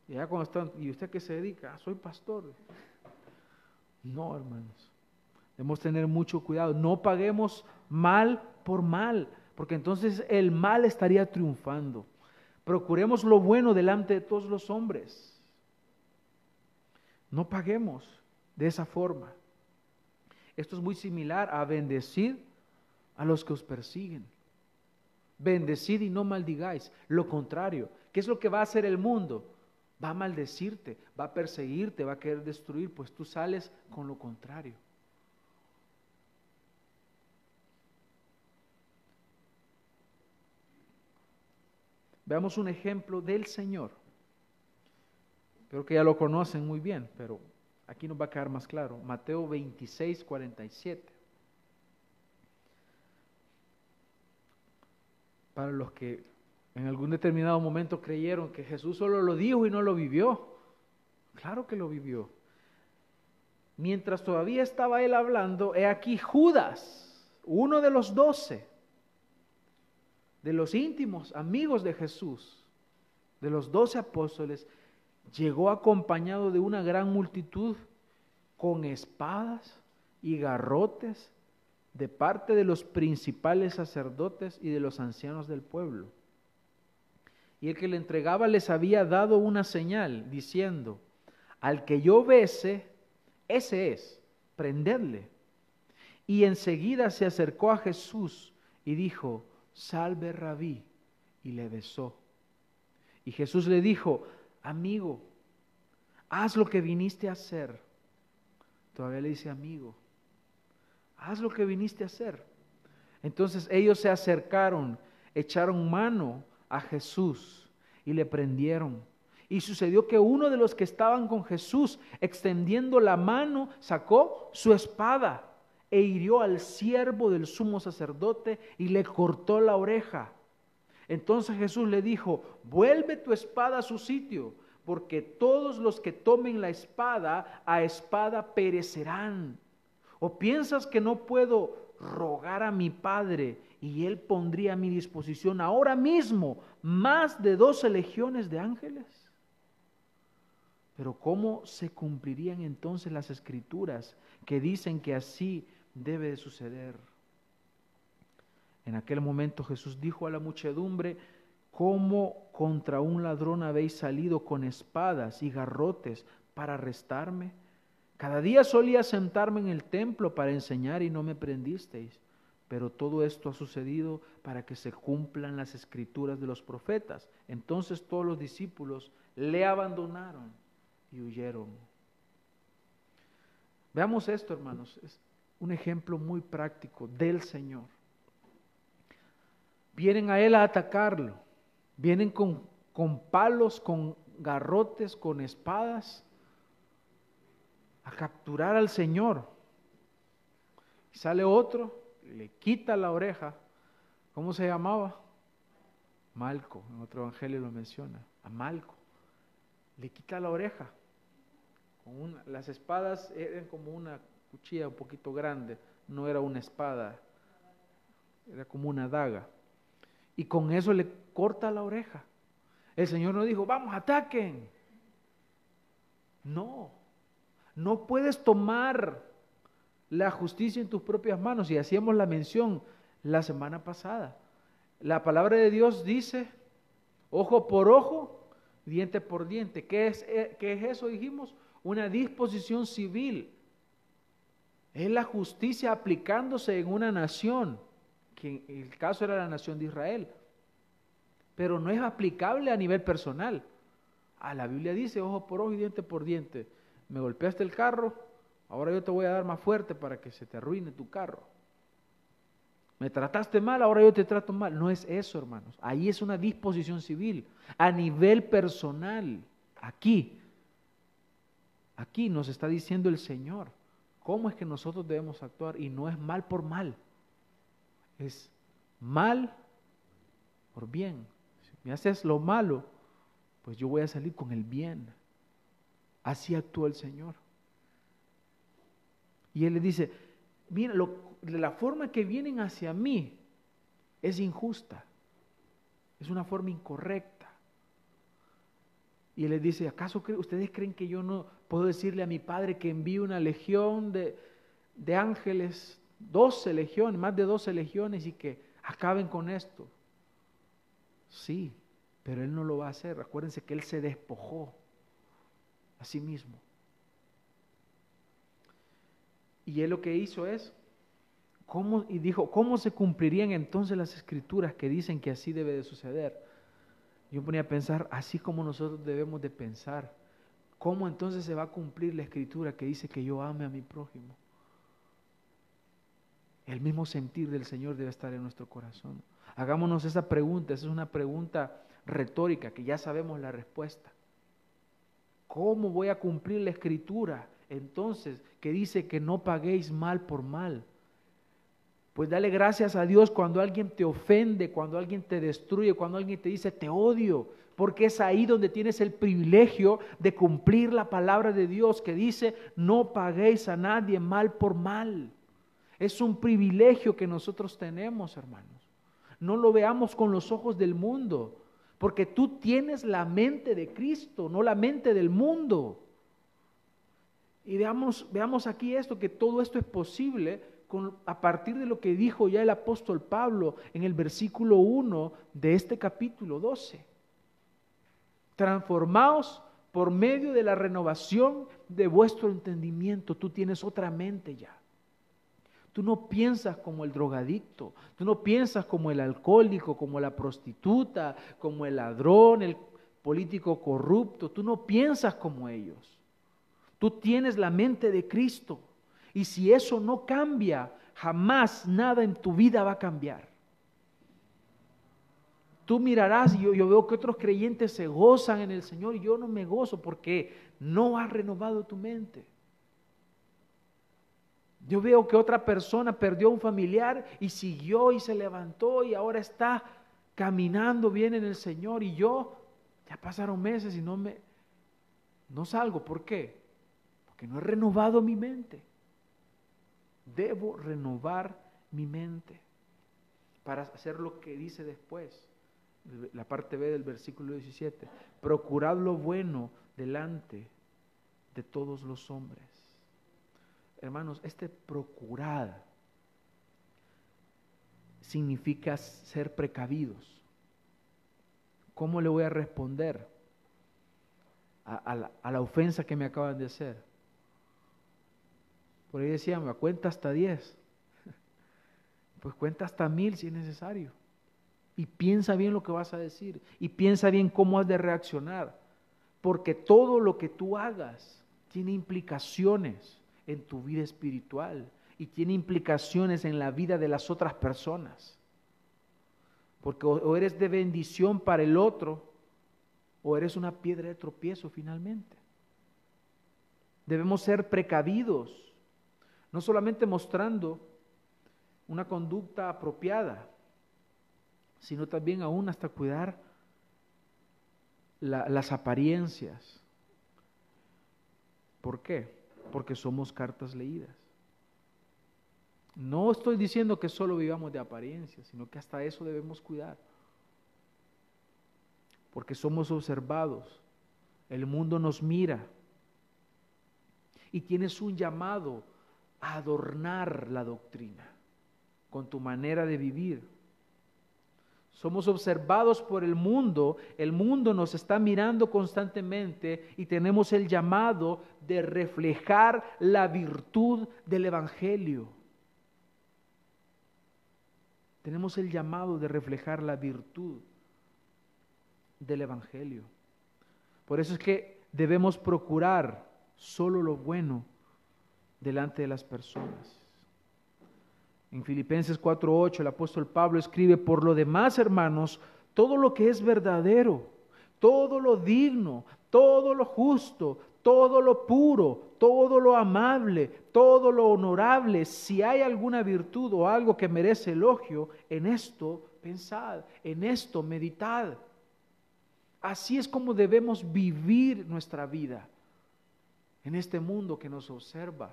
Y ya cuando están, ¿y usted qué se dedica? Ah, soy pastor. No, hermanos. Debemos tener mucho cuidado. No paguemos mal por mal, porque entonces el mal estaría triunfando. Procuremos lo bueno delante de todos los hombres. No paguemos de esa forma. Esto es muy similar a bendecir a los que os persiguen. Bendecid y no maldigáis. Lo contrario, ¿qué es lo que va a hacer el mundo? Va a maldecirte, va a perseguirte, va a querer destruir, pues tú sales con lo contrario. Veamos un ejemplo del Señor. Creo que ya lo conocen muy bien, pero aquí nos va a quedar más claro. Mateo 26, 47. para los que en algún determinado momento creyeron que Jesús solo lo dijo y no lo vivió. Claro que lo vivió. Mientras todavía estaba él hablando, he aquí Judas, uno de los doce, de los íntimos amigos de Jesús, de los doce apóstoles, llegó acompañado de una gran multitud con espadas y garrotes de parte de los principales sacerdotes y de los ancianos del pueblo. Y el que le entregaba les había dado una señal, diciendo, al que yo bese, ese es, prenderle. Y enseguida se acercó a Jesús y dijo, salve rabí, y le besó. Y Jesús le dijo, amigo, haz lo que viniste a hacer. Todavía le dice amigo, haz lo que viniste a hacer. Entonces ellos se acercaron, echaron mano a Jesús y le prendieron. Y sucedió que uno de los que estaban con Jesús, extendiendo la mano, sacó su espada e hirió al siervo del sumo sacerdote y le cortó la oreja. Entonces Jesús le dijo, vuelve tu espada a su sitio, porque todos los que tomen la espada, a espada perecerán. ¿O piensas que no puedo rogar a mi Padre y Él pondría a mi disposición ahora mismo más de doce legiones de ángeles? Pero ¿cómo se cumplirían entonces las escrituras que dicen que así debe de suceder? En aquel momento Jesús dijo a la muchedumbre, ¿cómo contra un ladrón habéis salido con espadas y garrotes para arrestarme? Cada día solía sentarme en el templo para enseñar y no me prendisteis. Pero todo esto ha sucedido para que se cumplan las escrituras de los profetas. Entonces todos los discípulos le abandonaron y huyeron. Veamos esto, hermanos. Es un ejemplo muy práctico del Señor. Vienen a Él a atacarlo. Vienen con, con palos, con garrotes, con espadas a capturar al Señor. sale otro, le quita la oreja. ¿Cómo se llamaba? Malco, en otro evangelio lo menciona, a Malco. Le quita la oreja. Con las espadas eran como una cuchilla un poquito grande, no era una espada, era como una daga. Y con eso le corta la oreja. El Señor no dijo, vamos, ataquen. No, no puedes tomar la justicia en tus propias manos. Y hacíamos la mención la semana pasada. La palabra de Dios dice, ojo por ojo, diente por diente. ¿Qué es, eh, qué es eso? Dijimos, una disposición civil. Es la justicia aplicándose en una nación, que en el caso era la nación de Israel, pero no es aplicable a nivel personal. A la Biblia dice ojo por ojo y diente por diente. Me golpeaste el carro, ahora yo te voy a dar más fuerte para que se te arruine tu carro. Me trataste mal, ahora yo te trato mal. No es eso, hermanos. Ahí es una disposición civil. A nivel personal, aquí, aquí nos está diciendo el Señor cómo es que nosotros debemos actuar y no es mal por mal. Es mal por bien. Si me haces lo malo, pues yo voy a salir con el bien. Así actúa el Señor. Y Él le dice, mira, la forma que vienen hacia mí es injusta, es una forma incorrecta. Y Él le dice, ¿acaso ustedes creen que yo no puedo decirle a mi Padre que envíe una legión de, de ángeles, doce legiones, más de doce legiones y que acaben con esto? Sí, pero Él no lo va a hacer. Acuérdense que Él se despojó a sí mismo. Y Él lo que hizo es, ¿cómo? y dijo, ¿cómo se cumplirían entonces las escrituras que dicen que así debe de suceder? Yo ponía a pensar, así como nosotros debemos de pensar, ¿cómo entonces se va a cumplir la escritura que dice que yo ame a mi prójimo? El mismo sentir del Señor debe estar en nuestro corazón. Hagámonos esa pregunta, esa es una pregunta retórica que ya sabemos la respuesta. ¿Cómo voy a cumplir la escritura entonces que dice que no paguéis mal por mal? Pues dale gracias a Dios cuando alguien te ofende, cuando alguien te destruye, cuando alguien te dice te odio, porque es ahí donde tienes el privilegio de cumplir la palabra de Dios que dice no paguéis a nadie mal por mal. Es un privilegio que nosotros tenemos, hermanos. No lo veamos con los ojos del mundo porque tú tienes la mente de Cristo, no la mente del mundo. Y veamos, veamos aquí esto, que todo esto es posible a partir de lo que dijo ya el apóstol Pablo en el versículo 1 de este capítulo 12. Transformaos por medio de la renovación de vuestro entendimiento. Tú tienes otra mente ya. Tú no piensas como el drogadicto, tú no piensas como el alcohólico, como la prostituta, como el ladrón, el político corrupto, tú no piensas como ellos. Tú tienes la mente de Cristo. Y si eso no cambia, jamás nada en tu vida va a cambiar. Tú mirarás, y yo, yo veo que otros creyentes se gozan en el Señor y yo no me gozo porque no has renovado tu mente. Yo veo que otra persona perdió un familiar y siguió y se levantó y ahora está caminando bien en el Señor y yo ya pasaron meses y no me no salgo, ¿por qué? Porque no he renovado mi mente. Debo renovar mi mente para hacer lo que dice después, la parte B del versículo 17. Procurad lo bueno delante de todos los hombres. Hermanos, este procurar significa ser precavidos. ¿Cómo le voy a responder a, la, ofensa que me acaban de hacer? Por ahí decía, me cuenta hasta 10. Pues cuenta hasta mil si es necesario. Y piensa bien lo que vas a decir. Y piensa bien cómo has de reaccionar. Porque todo lo que tú hagas tiene implicaciones en tu vida espiritual y tiene implicaciones en la vida de las otras personas. Porque o eres de bendición para el otro o eres una piedra de tropiezo finalmente. Debemos ser precavidos, no solamente mostrando una conducta apropiada, sino también aún hasta cuidar las apariencias. ¿Por qué? Porque somos cartas leídas. No estoy diciendo que solo vivamos de apariencia, sino que hasta eso debemos cuidar. Porque somos observados, el mundo nos mira, y tienes un llamado a adornar la doctrina con tu manera de vivir. Somos observados por el mundo, el mundo nos está mirando constantemente y tenemos el llamado de reflejar la virtud del Evangelio. Tenemos el llamado de reflejar la virtud del Evangelio. Por eso es que debemos procurar solo lo bueno delante de las personas. En Filipenses 4:8 el apóstol Pablo escribe, por lo demás, hermanos, todo lo que es verdadero, todo lo digno, todo lo justo, todo lo puro, todo lo amable, todo lo honorable, si hay alguna virtud o algo que merece elogio, en esto pensad, en esto meditad. Así es como debemos vivir nuestra vida en este mundo que nos observa.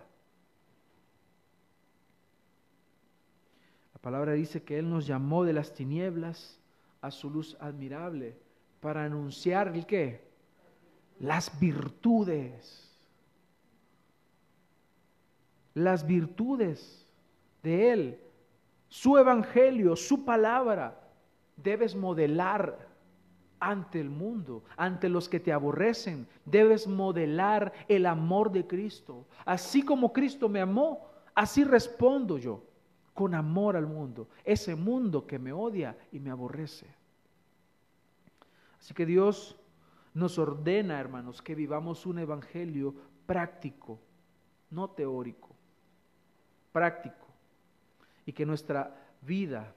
La palabra dice que Él nos llamó de las tinieblas a su luz admirable para anunciar el qué? Las virtudes. Las virtudes de Él. Su evangelio, su palabra, debes modelar ante el mundo, ante los que te aborrecen. Debes modelar el amor de Cristo. Así como Cristo me amó, así respondo yo, con amor al mundo, ese mundo que me odia y me aborrece. Así que Dios nos ordena, hermanos, que vivamos un evangelio práctico, no teórico, práctico, y que nuestra vida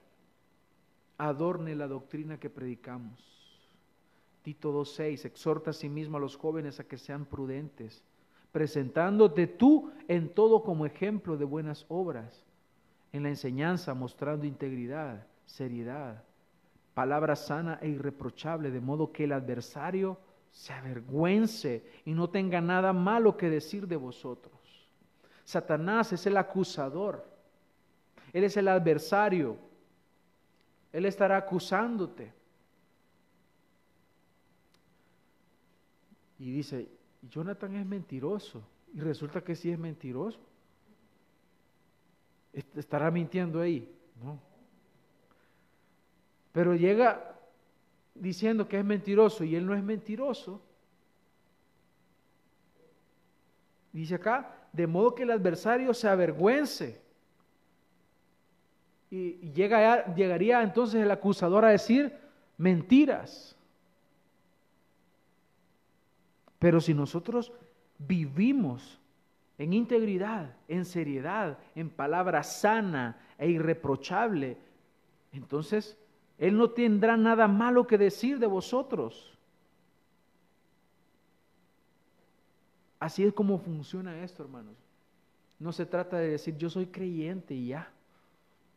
adorne la doctrina que predicamos. Tito 2.6, exhorta a sí mismo a los jóvenes a que sean prudentes, presentándote tú en todo como ejemplo de buenas obras, en la enseñanza mostrando integridad, seriedad, palabra sana e irreprochable, de modo que el adversario se avergüence y no tenga nada malo que decir de vosotros. Satanás es el acusador, él es el adversario, él estará acusándote. y dice, Jonathan es mentiroso. Y resulta que sí es mentiroso. ¿Estará mintiendo ahí? No. Pero llega diciendo que es mentiroso y él no es mentiroso. Dice acá, de modo que el adversario se avergüence. Y llega, llegaría entonces el acusador a decir mentiras. Pero si nosotros vivimos en integridad, en seriedad, en palabra sana e irreprochable, entonces Él no tendrá nada malo que decir de vosotros. Así es como funciona esto, hermanos. No se trata de decir yo soy creyente y ya.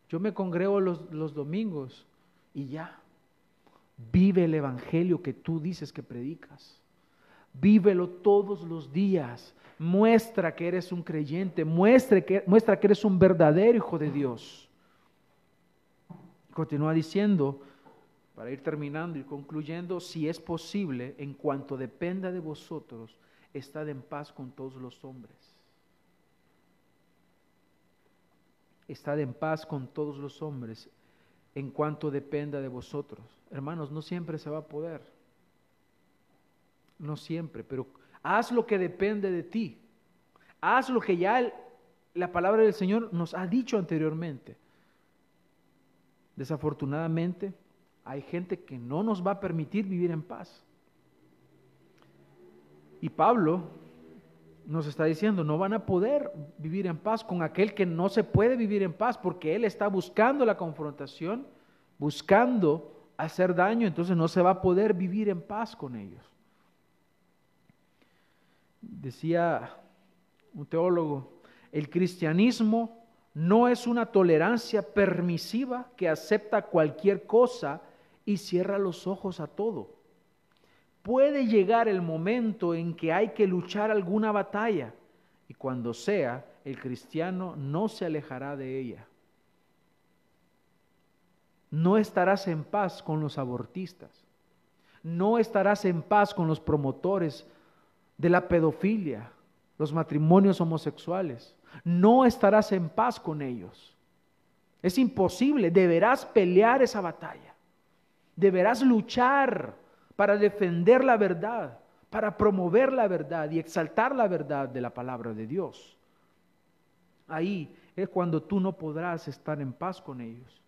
Yo me congrego los, los domingos y ya. Vive el Evangelio que tú dices que predicas. Vívelo todos los días. Muestra que eres un creyente. Muestra que, muestra que eres un verdadero hijo de Dios. Continúa diciendo, para ir terminando y concluyendo, si es posible, en cuanto dependa de vosotros, estad en paz con todos los hombres. Estad en paz con todos los hombres en cuanto dependa de vosotros. Hermanos, no siempre se va a poder no siempre, pero haz lo que depende de ti. Haz lo que ya la palabra del Señor nos ha dicho anteriormente. Desafortunadamente, hay gente que no nos va a permitir vivir en paz. Y Pablo nos está diciendo, no van a poder vivir en paz con aquel que no se puede vivir en paz porque él está buscando la confrontación, buscando hacer daño, entonces no se va a poder vivir en paz con ellos. Decía un teólogo, el cristianismo no es una tolerancia permisiva que acepta cualquier cosa y cierra los ojos a todo. Puede llegar el momento en que hay que luchar alguna batalla y cuando sea, el cristiano no se alejará de ella. No estarás en paz con los abortistas. No estarás en paz con los promotores de la pedofilia los matrimonios homosexuales. No estarás en paz con ellos. Es imposible, deberás pelear esa batalla. Deberás luchar para defender la verdad, para promover la verdad y exaltar la verdad de la palabra de Dios. Ahí es cuando tú no podrás estar en paz con ellos.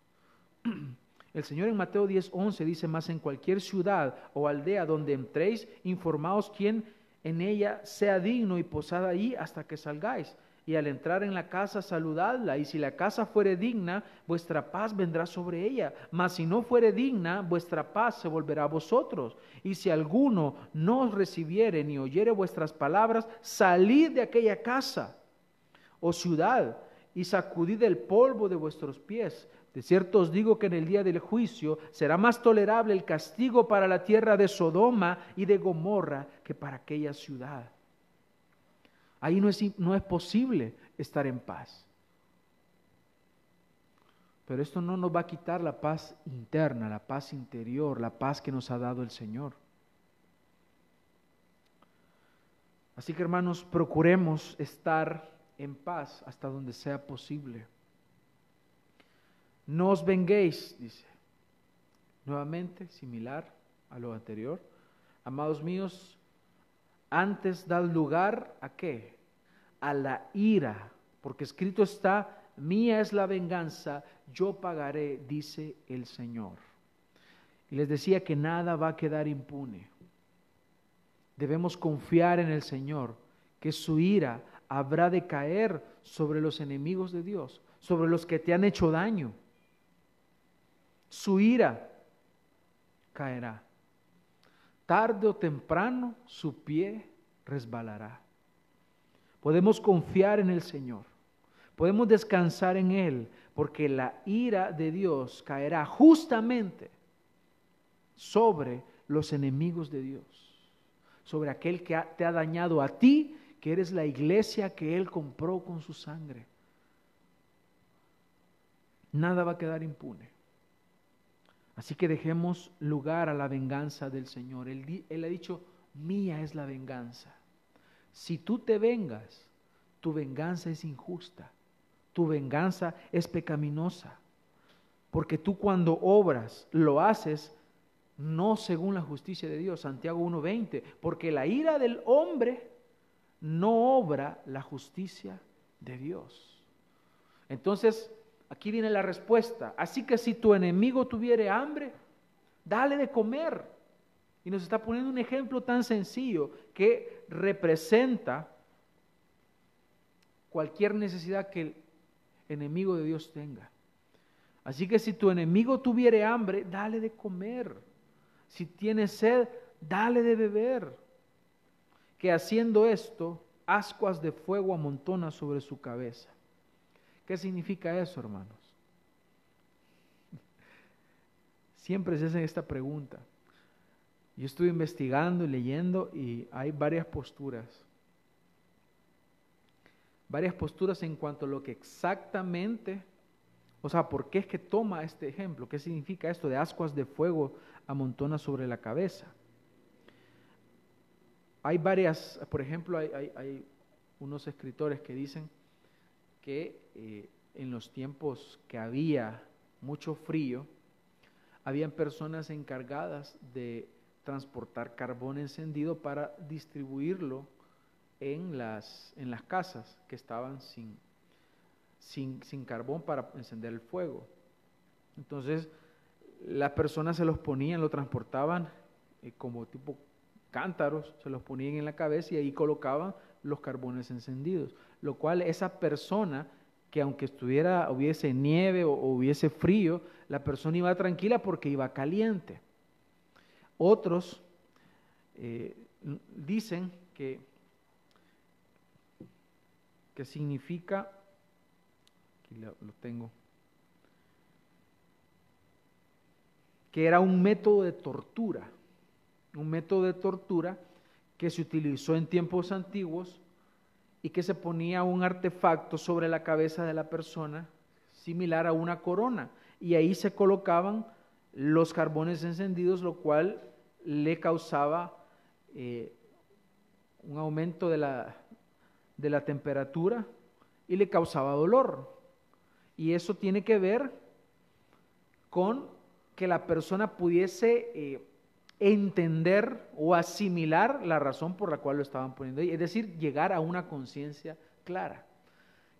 El Señor en Mateo 10, 11 dice más, en cualquier ciudad o aldea donde entréis, informaos quién en ella sea digno y posad ahí hasta que salgáis. Y al entrar en la casa, saludadla, y si la casa fuere digna, vuestra paz vendrá sobre ella. Mas si no fuere digna, vuestra paz se volverá a vosotros. Y si alguno no os recibiere ni oyere vuestras palabras, salid de aquella casa o ciudad y sacudid el polvo de vuestros pies de cierto os digo que en el día del juicio será más tolerable el castigo para la tierra de Sodoma y de Gomorra que para aquella ciudad. Ahí no es, no es posible estar en paz. Pero esto no nos va a quitar la paz interna, la paz interior, la paz que nos ha dado el Señor. Así que hermanos, procuremos estar en paz hasta donde sea posible. No os venguéis, dice. Nuevamente, similar a lo anterior. Amados míos, antes dad lugar a qué? A la ira, porque escrito está, mía es la venganza, yo pagaré, dice el Señor. Y les decía que nada va a quedar impune. Debemos confiar en el Señor, que su ira habrá de caer sobre los enemigos de Dios, sobre los que te han hecho daño su ira caerá. Tarde o temprano su pie resbalará. Podemos confiar en el Señor. Podemos descansar en Él porque la ira de Dios caerá justamente sobre los enemigos de Dios, sobre aquel que te ha dañado a ti, que eres la iglesia que Él compró con su sangre. Nada va a quedar impune. Así que dejemos lugar a la venganza del Señor. Él, ha dicho, mía es la venganza. Si tú te vengas, tu venganza es injusta, tu venganza es pecaminosa, porque tú cuando obras lo haces no según la justicia de Dios, Santiago 1.20, porque la ira del hombre no obra la justicia de Dios. Entonces, Aquí viene la respuesta. Así que si tu enemigo tuviere hambre, dale de comer. Y nos está poniendo un ejemplo tan sencillo que representa cualquier necesidad que el enemigo de Dios tenga. Así que si tu enemigo tuviere hambre, dale de comer. Si tiene sed, dale de beber. Que haciendo esto, ascuas de fuego amontona sobre su cabeza. ¿Qué significa eso, hermanos? Siempre se hace esta pregunta. Yo estuve investigando y leyendo y hay varias posturas. Varias posturas en cuanto a lo que exactamente, o sea, ¿por qué es que toma este ejemplo? ¿Qué significa esto de ascuas de fuego amontona sobre la cabeza? Hay varias, por ejemplo, hay unos escritores que dicen que eh, en los tiempos que había mucho frío, habían personas encargadas de transportar carbón encendido para distribuirlo en las, en las casas que estaban sin, sin, carbón para encender el fuego. Entonces, las personas se los ponían, lo transportaban eh, como tipo cántaros, se los ponían en la cabeza y ahí colocaban los carbones encendidos, lo cual esa persona que aunque estuviera, hubiese nieve o, hubiese frío, la persona iba tranquila porque iba caliente. Otros eh, dicen que, que significa, aquí lo tengo, que era un método de tortura, un método de tortura que se utilizó en tiempos antiguos y que se ponía un artefacto sobre la cabeza de la persona similar a una corona y ahí se colocaban los carbones encendidos, lo cual le causaba eh, un aumento de la, de la temperatura y le causaba dolor. Y eso tiene que ver con que la persona pudiese eh, entender o asimilar la razón por la cual lo estaban poniendo ahí, es decir, llegar a una conciencia clara.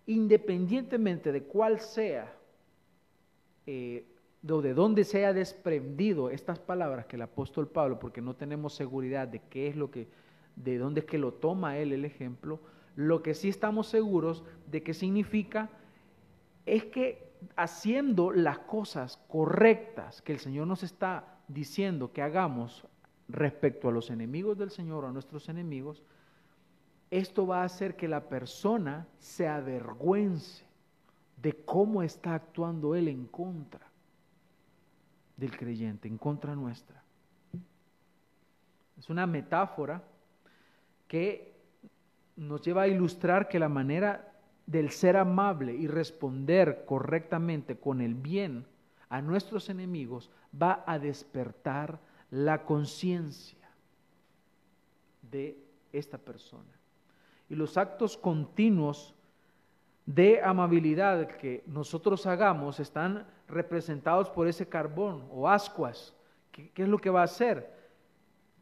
Independientemente de cuál sea, eh, o de dónde se haya desprendido estas palabras que el apóstol Pablo, porque no tenemos seguridad de qué es lo que, de dónde es que lo toma él el ejemplo, lo que sí estamos seguros de que significa es que haciendo las cosas correctas que el Señor nos está diciendo que hagamos respecto a los enemigos del Señor o a nuestros enemigos, esto va a hacer que la persona se avergüence de cómo está actuando Él en contra del creyente, en contra nuestra. Es una metáfora que nos lleva a ilustrar que la manera del ser amable y responder correctamente con el bien a nuestros enemigos va a despertar la conciencia de esta persona. Y los actos continuos de amabilidad que nosotros hagamos están representados por ese carbón o ascuas. ¿Qué, es lo que va a hacer?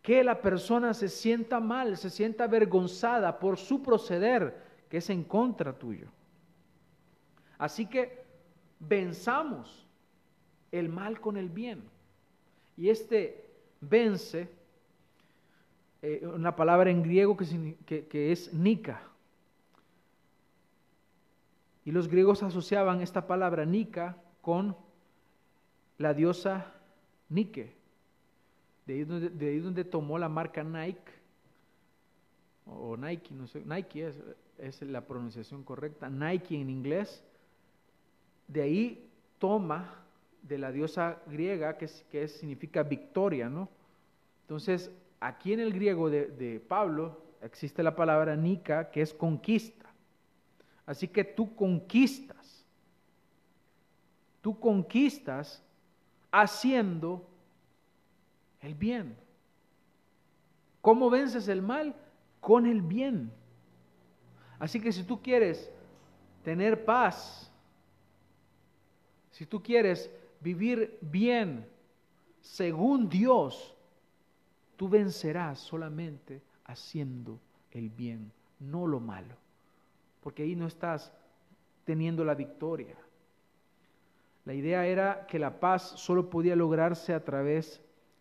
Que la persona se sienta mal, se sienta avergonzada por su proceder, que es en contra tuyo. Así que venzamos el mal con el bien. Y este vence, eh, una palabra en griego que, es nika. Y los griegos asociaban esta palabra nika con la diosa Nike. De ahí donde, de ahí donde tomó la marca Nike, o Nike, no sé, Nike es la pronunciación correcta, Nike en inglés. De ahí toma de la diosa griega, que, que significa victoria, ¿no? Entonces, aquí en el griego de, Pablo existe la palabra nika, que es conquista. Así que tú conquistas, tú conquistas haciendo el bien. ¿Cómo vences el mal? Con el bien. Así que si tú quieres tener paz, si tú quieres vivir bien según Dios, tú vencerás solamente haciendo el bien, no lo malo, porque ahí no estás teniendo la victoria. La idea era que la paz solo podía lograrse a través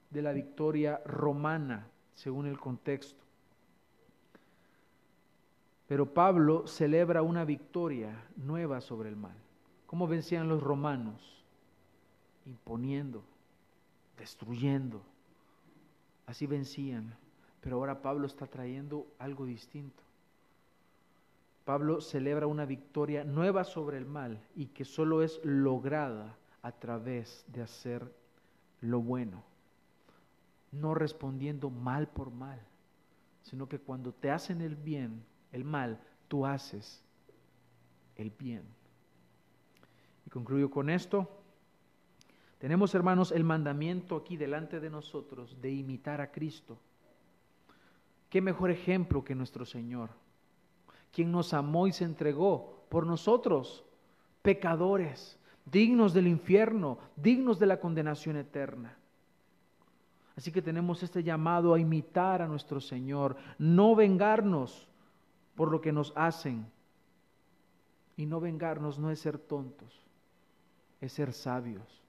de la victoria romana, según el contexto. Pero Pablo celebra una victoria nueva sobre el mal. ¿Cómo vencían los romanos? Imponiendo, destruyendo. Así vencían. Pero ahora Pablo está trayendo algo distinto. Pablo celebra una victoria nueva sobre el mal y que solo es lograda a través de hacer lo bueno, no respondiendo mal por mal, sino que cuando te hacen el bien, el mal, tú haces el bien. Y concluyo con esto. Tenemos, hermanos, el mandamiento aquí delante de nosotros de imitar a Cristo. ¿Qué mejor ejemplo que nuestro Señor? Quien nos amó y se entregó por nosotros, pecadores, dignos del infierno, dignos de la condenación eterna. Así que tenemos este llamado a imitar a nuestro Señor, no vengarnos por lo que nos hacen. Y no vengarnos no es ser tontos, es ser sabios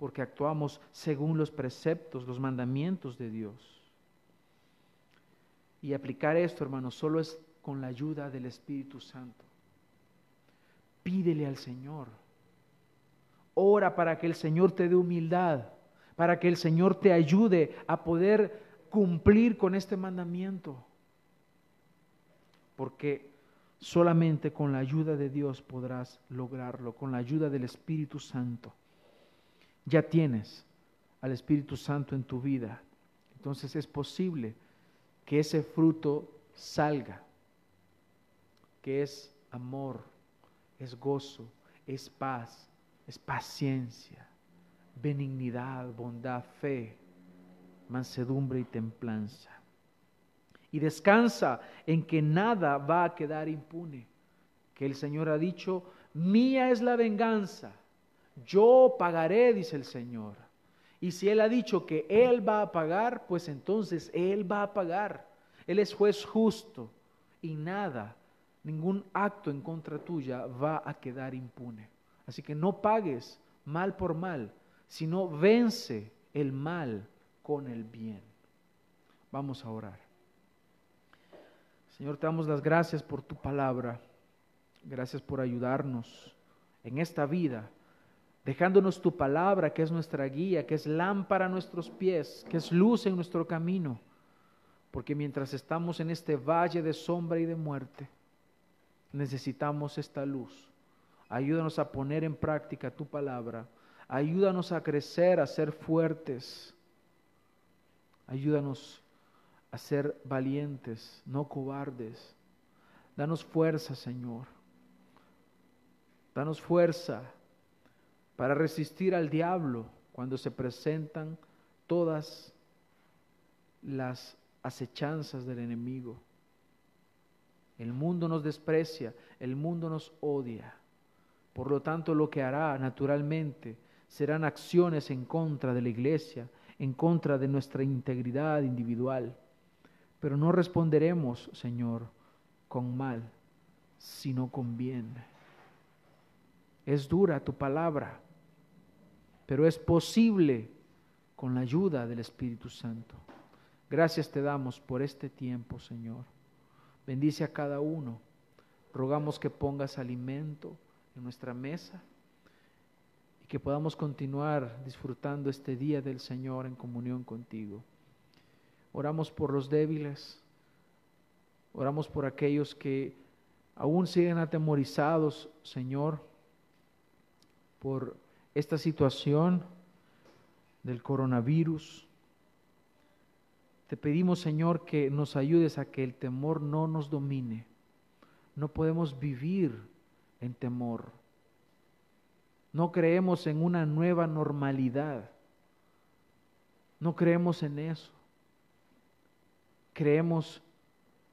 porque actuamos según los preceptos, los mandamientos de Dios. Y aplicar esto, hermanos, solo es con la ayuda del Espíritu Santo. Pídele al Señor. Ora para que el Señor te dé humildad, para que el Señor te ayude a poder cumplir con este mandamiento. Porque solamente con la ayuda de Dios podrás lograrlo, con la ayuda del Espíritu Santo ya tienes al Espíritu Santo en tu vida. Entonces es posible que ese fruto salga, que es amor, es gozo, es paz, es paciencia, benignidad, bondad, fe, mansedumbre y templanza. y descansa en que nada va a quedar impune. Que el Señor ha dicho, mía es la venganza, yo pagaré, dice el Señor. Y si Él ha dicho que Él va a pagar, pues entonces Él va a pagar. Él es juez justo y nada, ningún acto en contra tuya va a quedar impune. Así que no pagues mal por mal, sino vence el mal con el bien. Vamos a orar. Señor, te damos las gracias por tu palabra. Gracias por ayudarnos en esta vida, dejándonos tu palabra, que es nuestra guía, que es lámpara a nuestros pies, que es luz en nuestro camino. Porque mientras estamos en este valle de sombra y de muerte, necesitamos esta luz. Ayúdanos a poner en práctica tu palabra. Ayúdanos a crecer, a ser fuertes. Ayúdanos a ser valientes, no cobardes. Danos fuerza, Señor. Danos fuerza para resistir al diablo cuando se presentan todas las acechanzas del enemigo. El mundo nos desprecia, el mundo nos odia. Por lo tanto, lo que hará naturalmente serán acciones en contra de la iglesia, en contra de nuestra integridad individual. Pero no responderemos, Señor, con mal, sino con bien. Es dura tu palabra, pero es posible con la ayuda del Espíritu Santo. Gracias te damos por este tiempo, Señor. Bendice a cada uno. Rogamos que pongas alimento en nuestra mesa y que podamos continuar disfrutando este día del Señor en comunión contigo. Oramos por los débiles. Oramos por aquellos que aún siguen atemorizados, Señor, por esta situación del coronavirus. Te pedimos, Señor, que nos ayudes a que el temor no nos domine. No podemos vivir en temor. No creemos en una nueva normalidad. No creemos en eso. Creemos,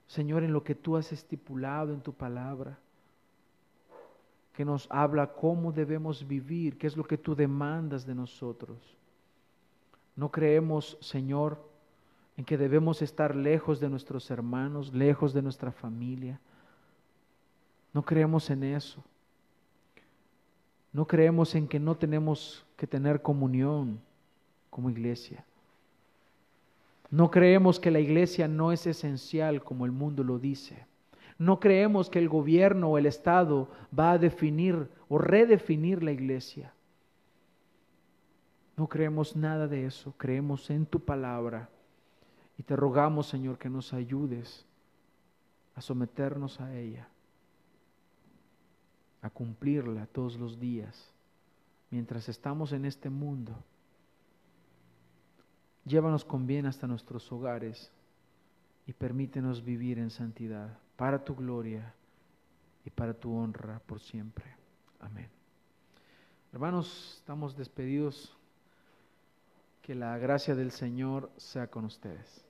Señor, en lo que tú has estipulado en tu palabra, que nos habla cómo debemos vivir, qué es lo que tú demandas de nosotros. No creemos, Señor, en que debemos estar lejos de nuestros hermanos, lejos de nuestra familia. No creemos en eso. No creemos en que no tenemos que tener comunión como iglesia. No creemos que la iglesia no es esencial como el mundo lo dice. No creemos que el gobierno o el Estado va a definir o redefinir la iglesia. No creemos nada de eso. Creemos en tu palabra y te rogamos, Señor, que nos ayudes a someternos a ella, a cumplirla todos los días, mientras estamos en este mundo. Llévanos con bien hasta nuestros hogares y permítenos vivir en santidad, para tu gloria y para tu honra por siempre. Amén. Hermanos, estamos despedidos. Que la gracia del Señor sea con ustedes.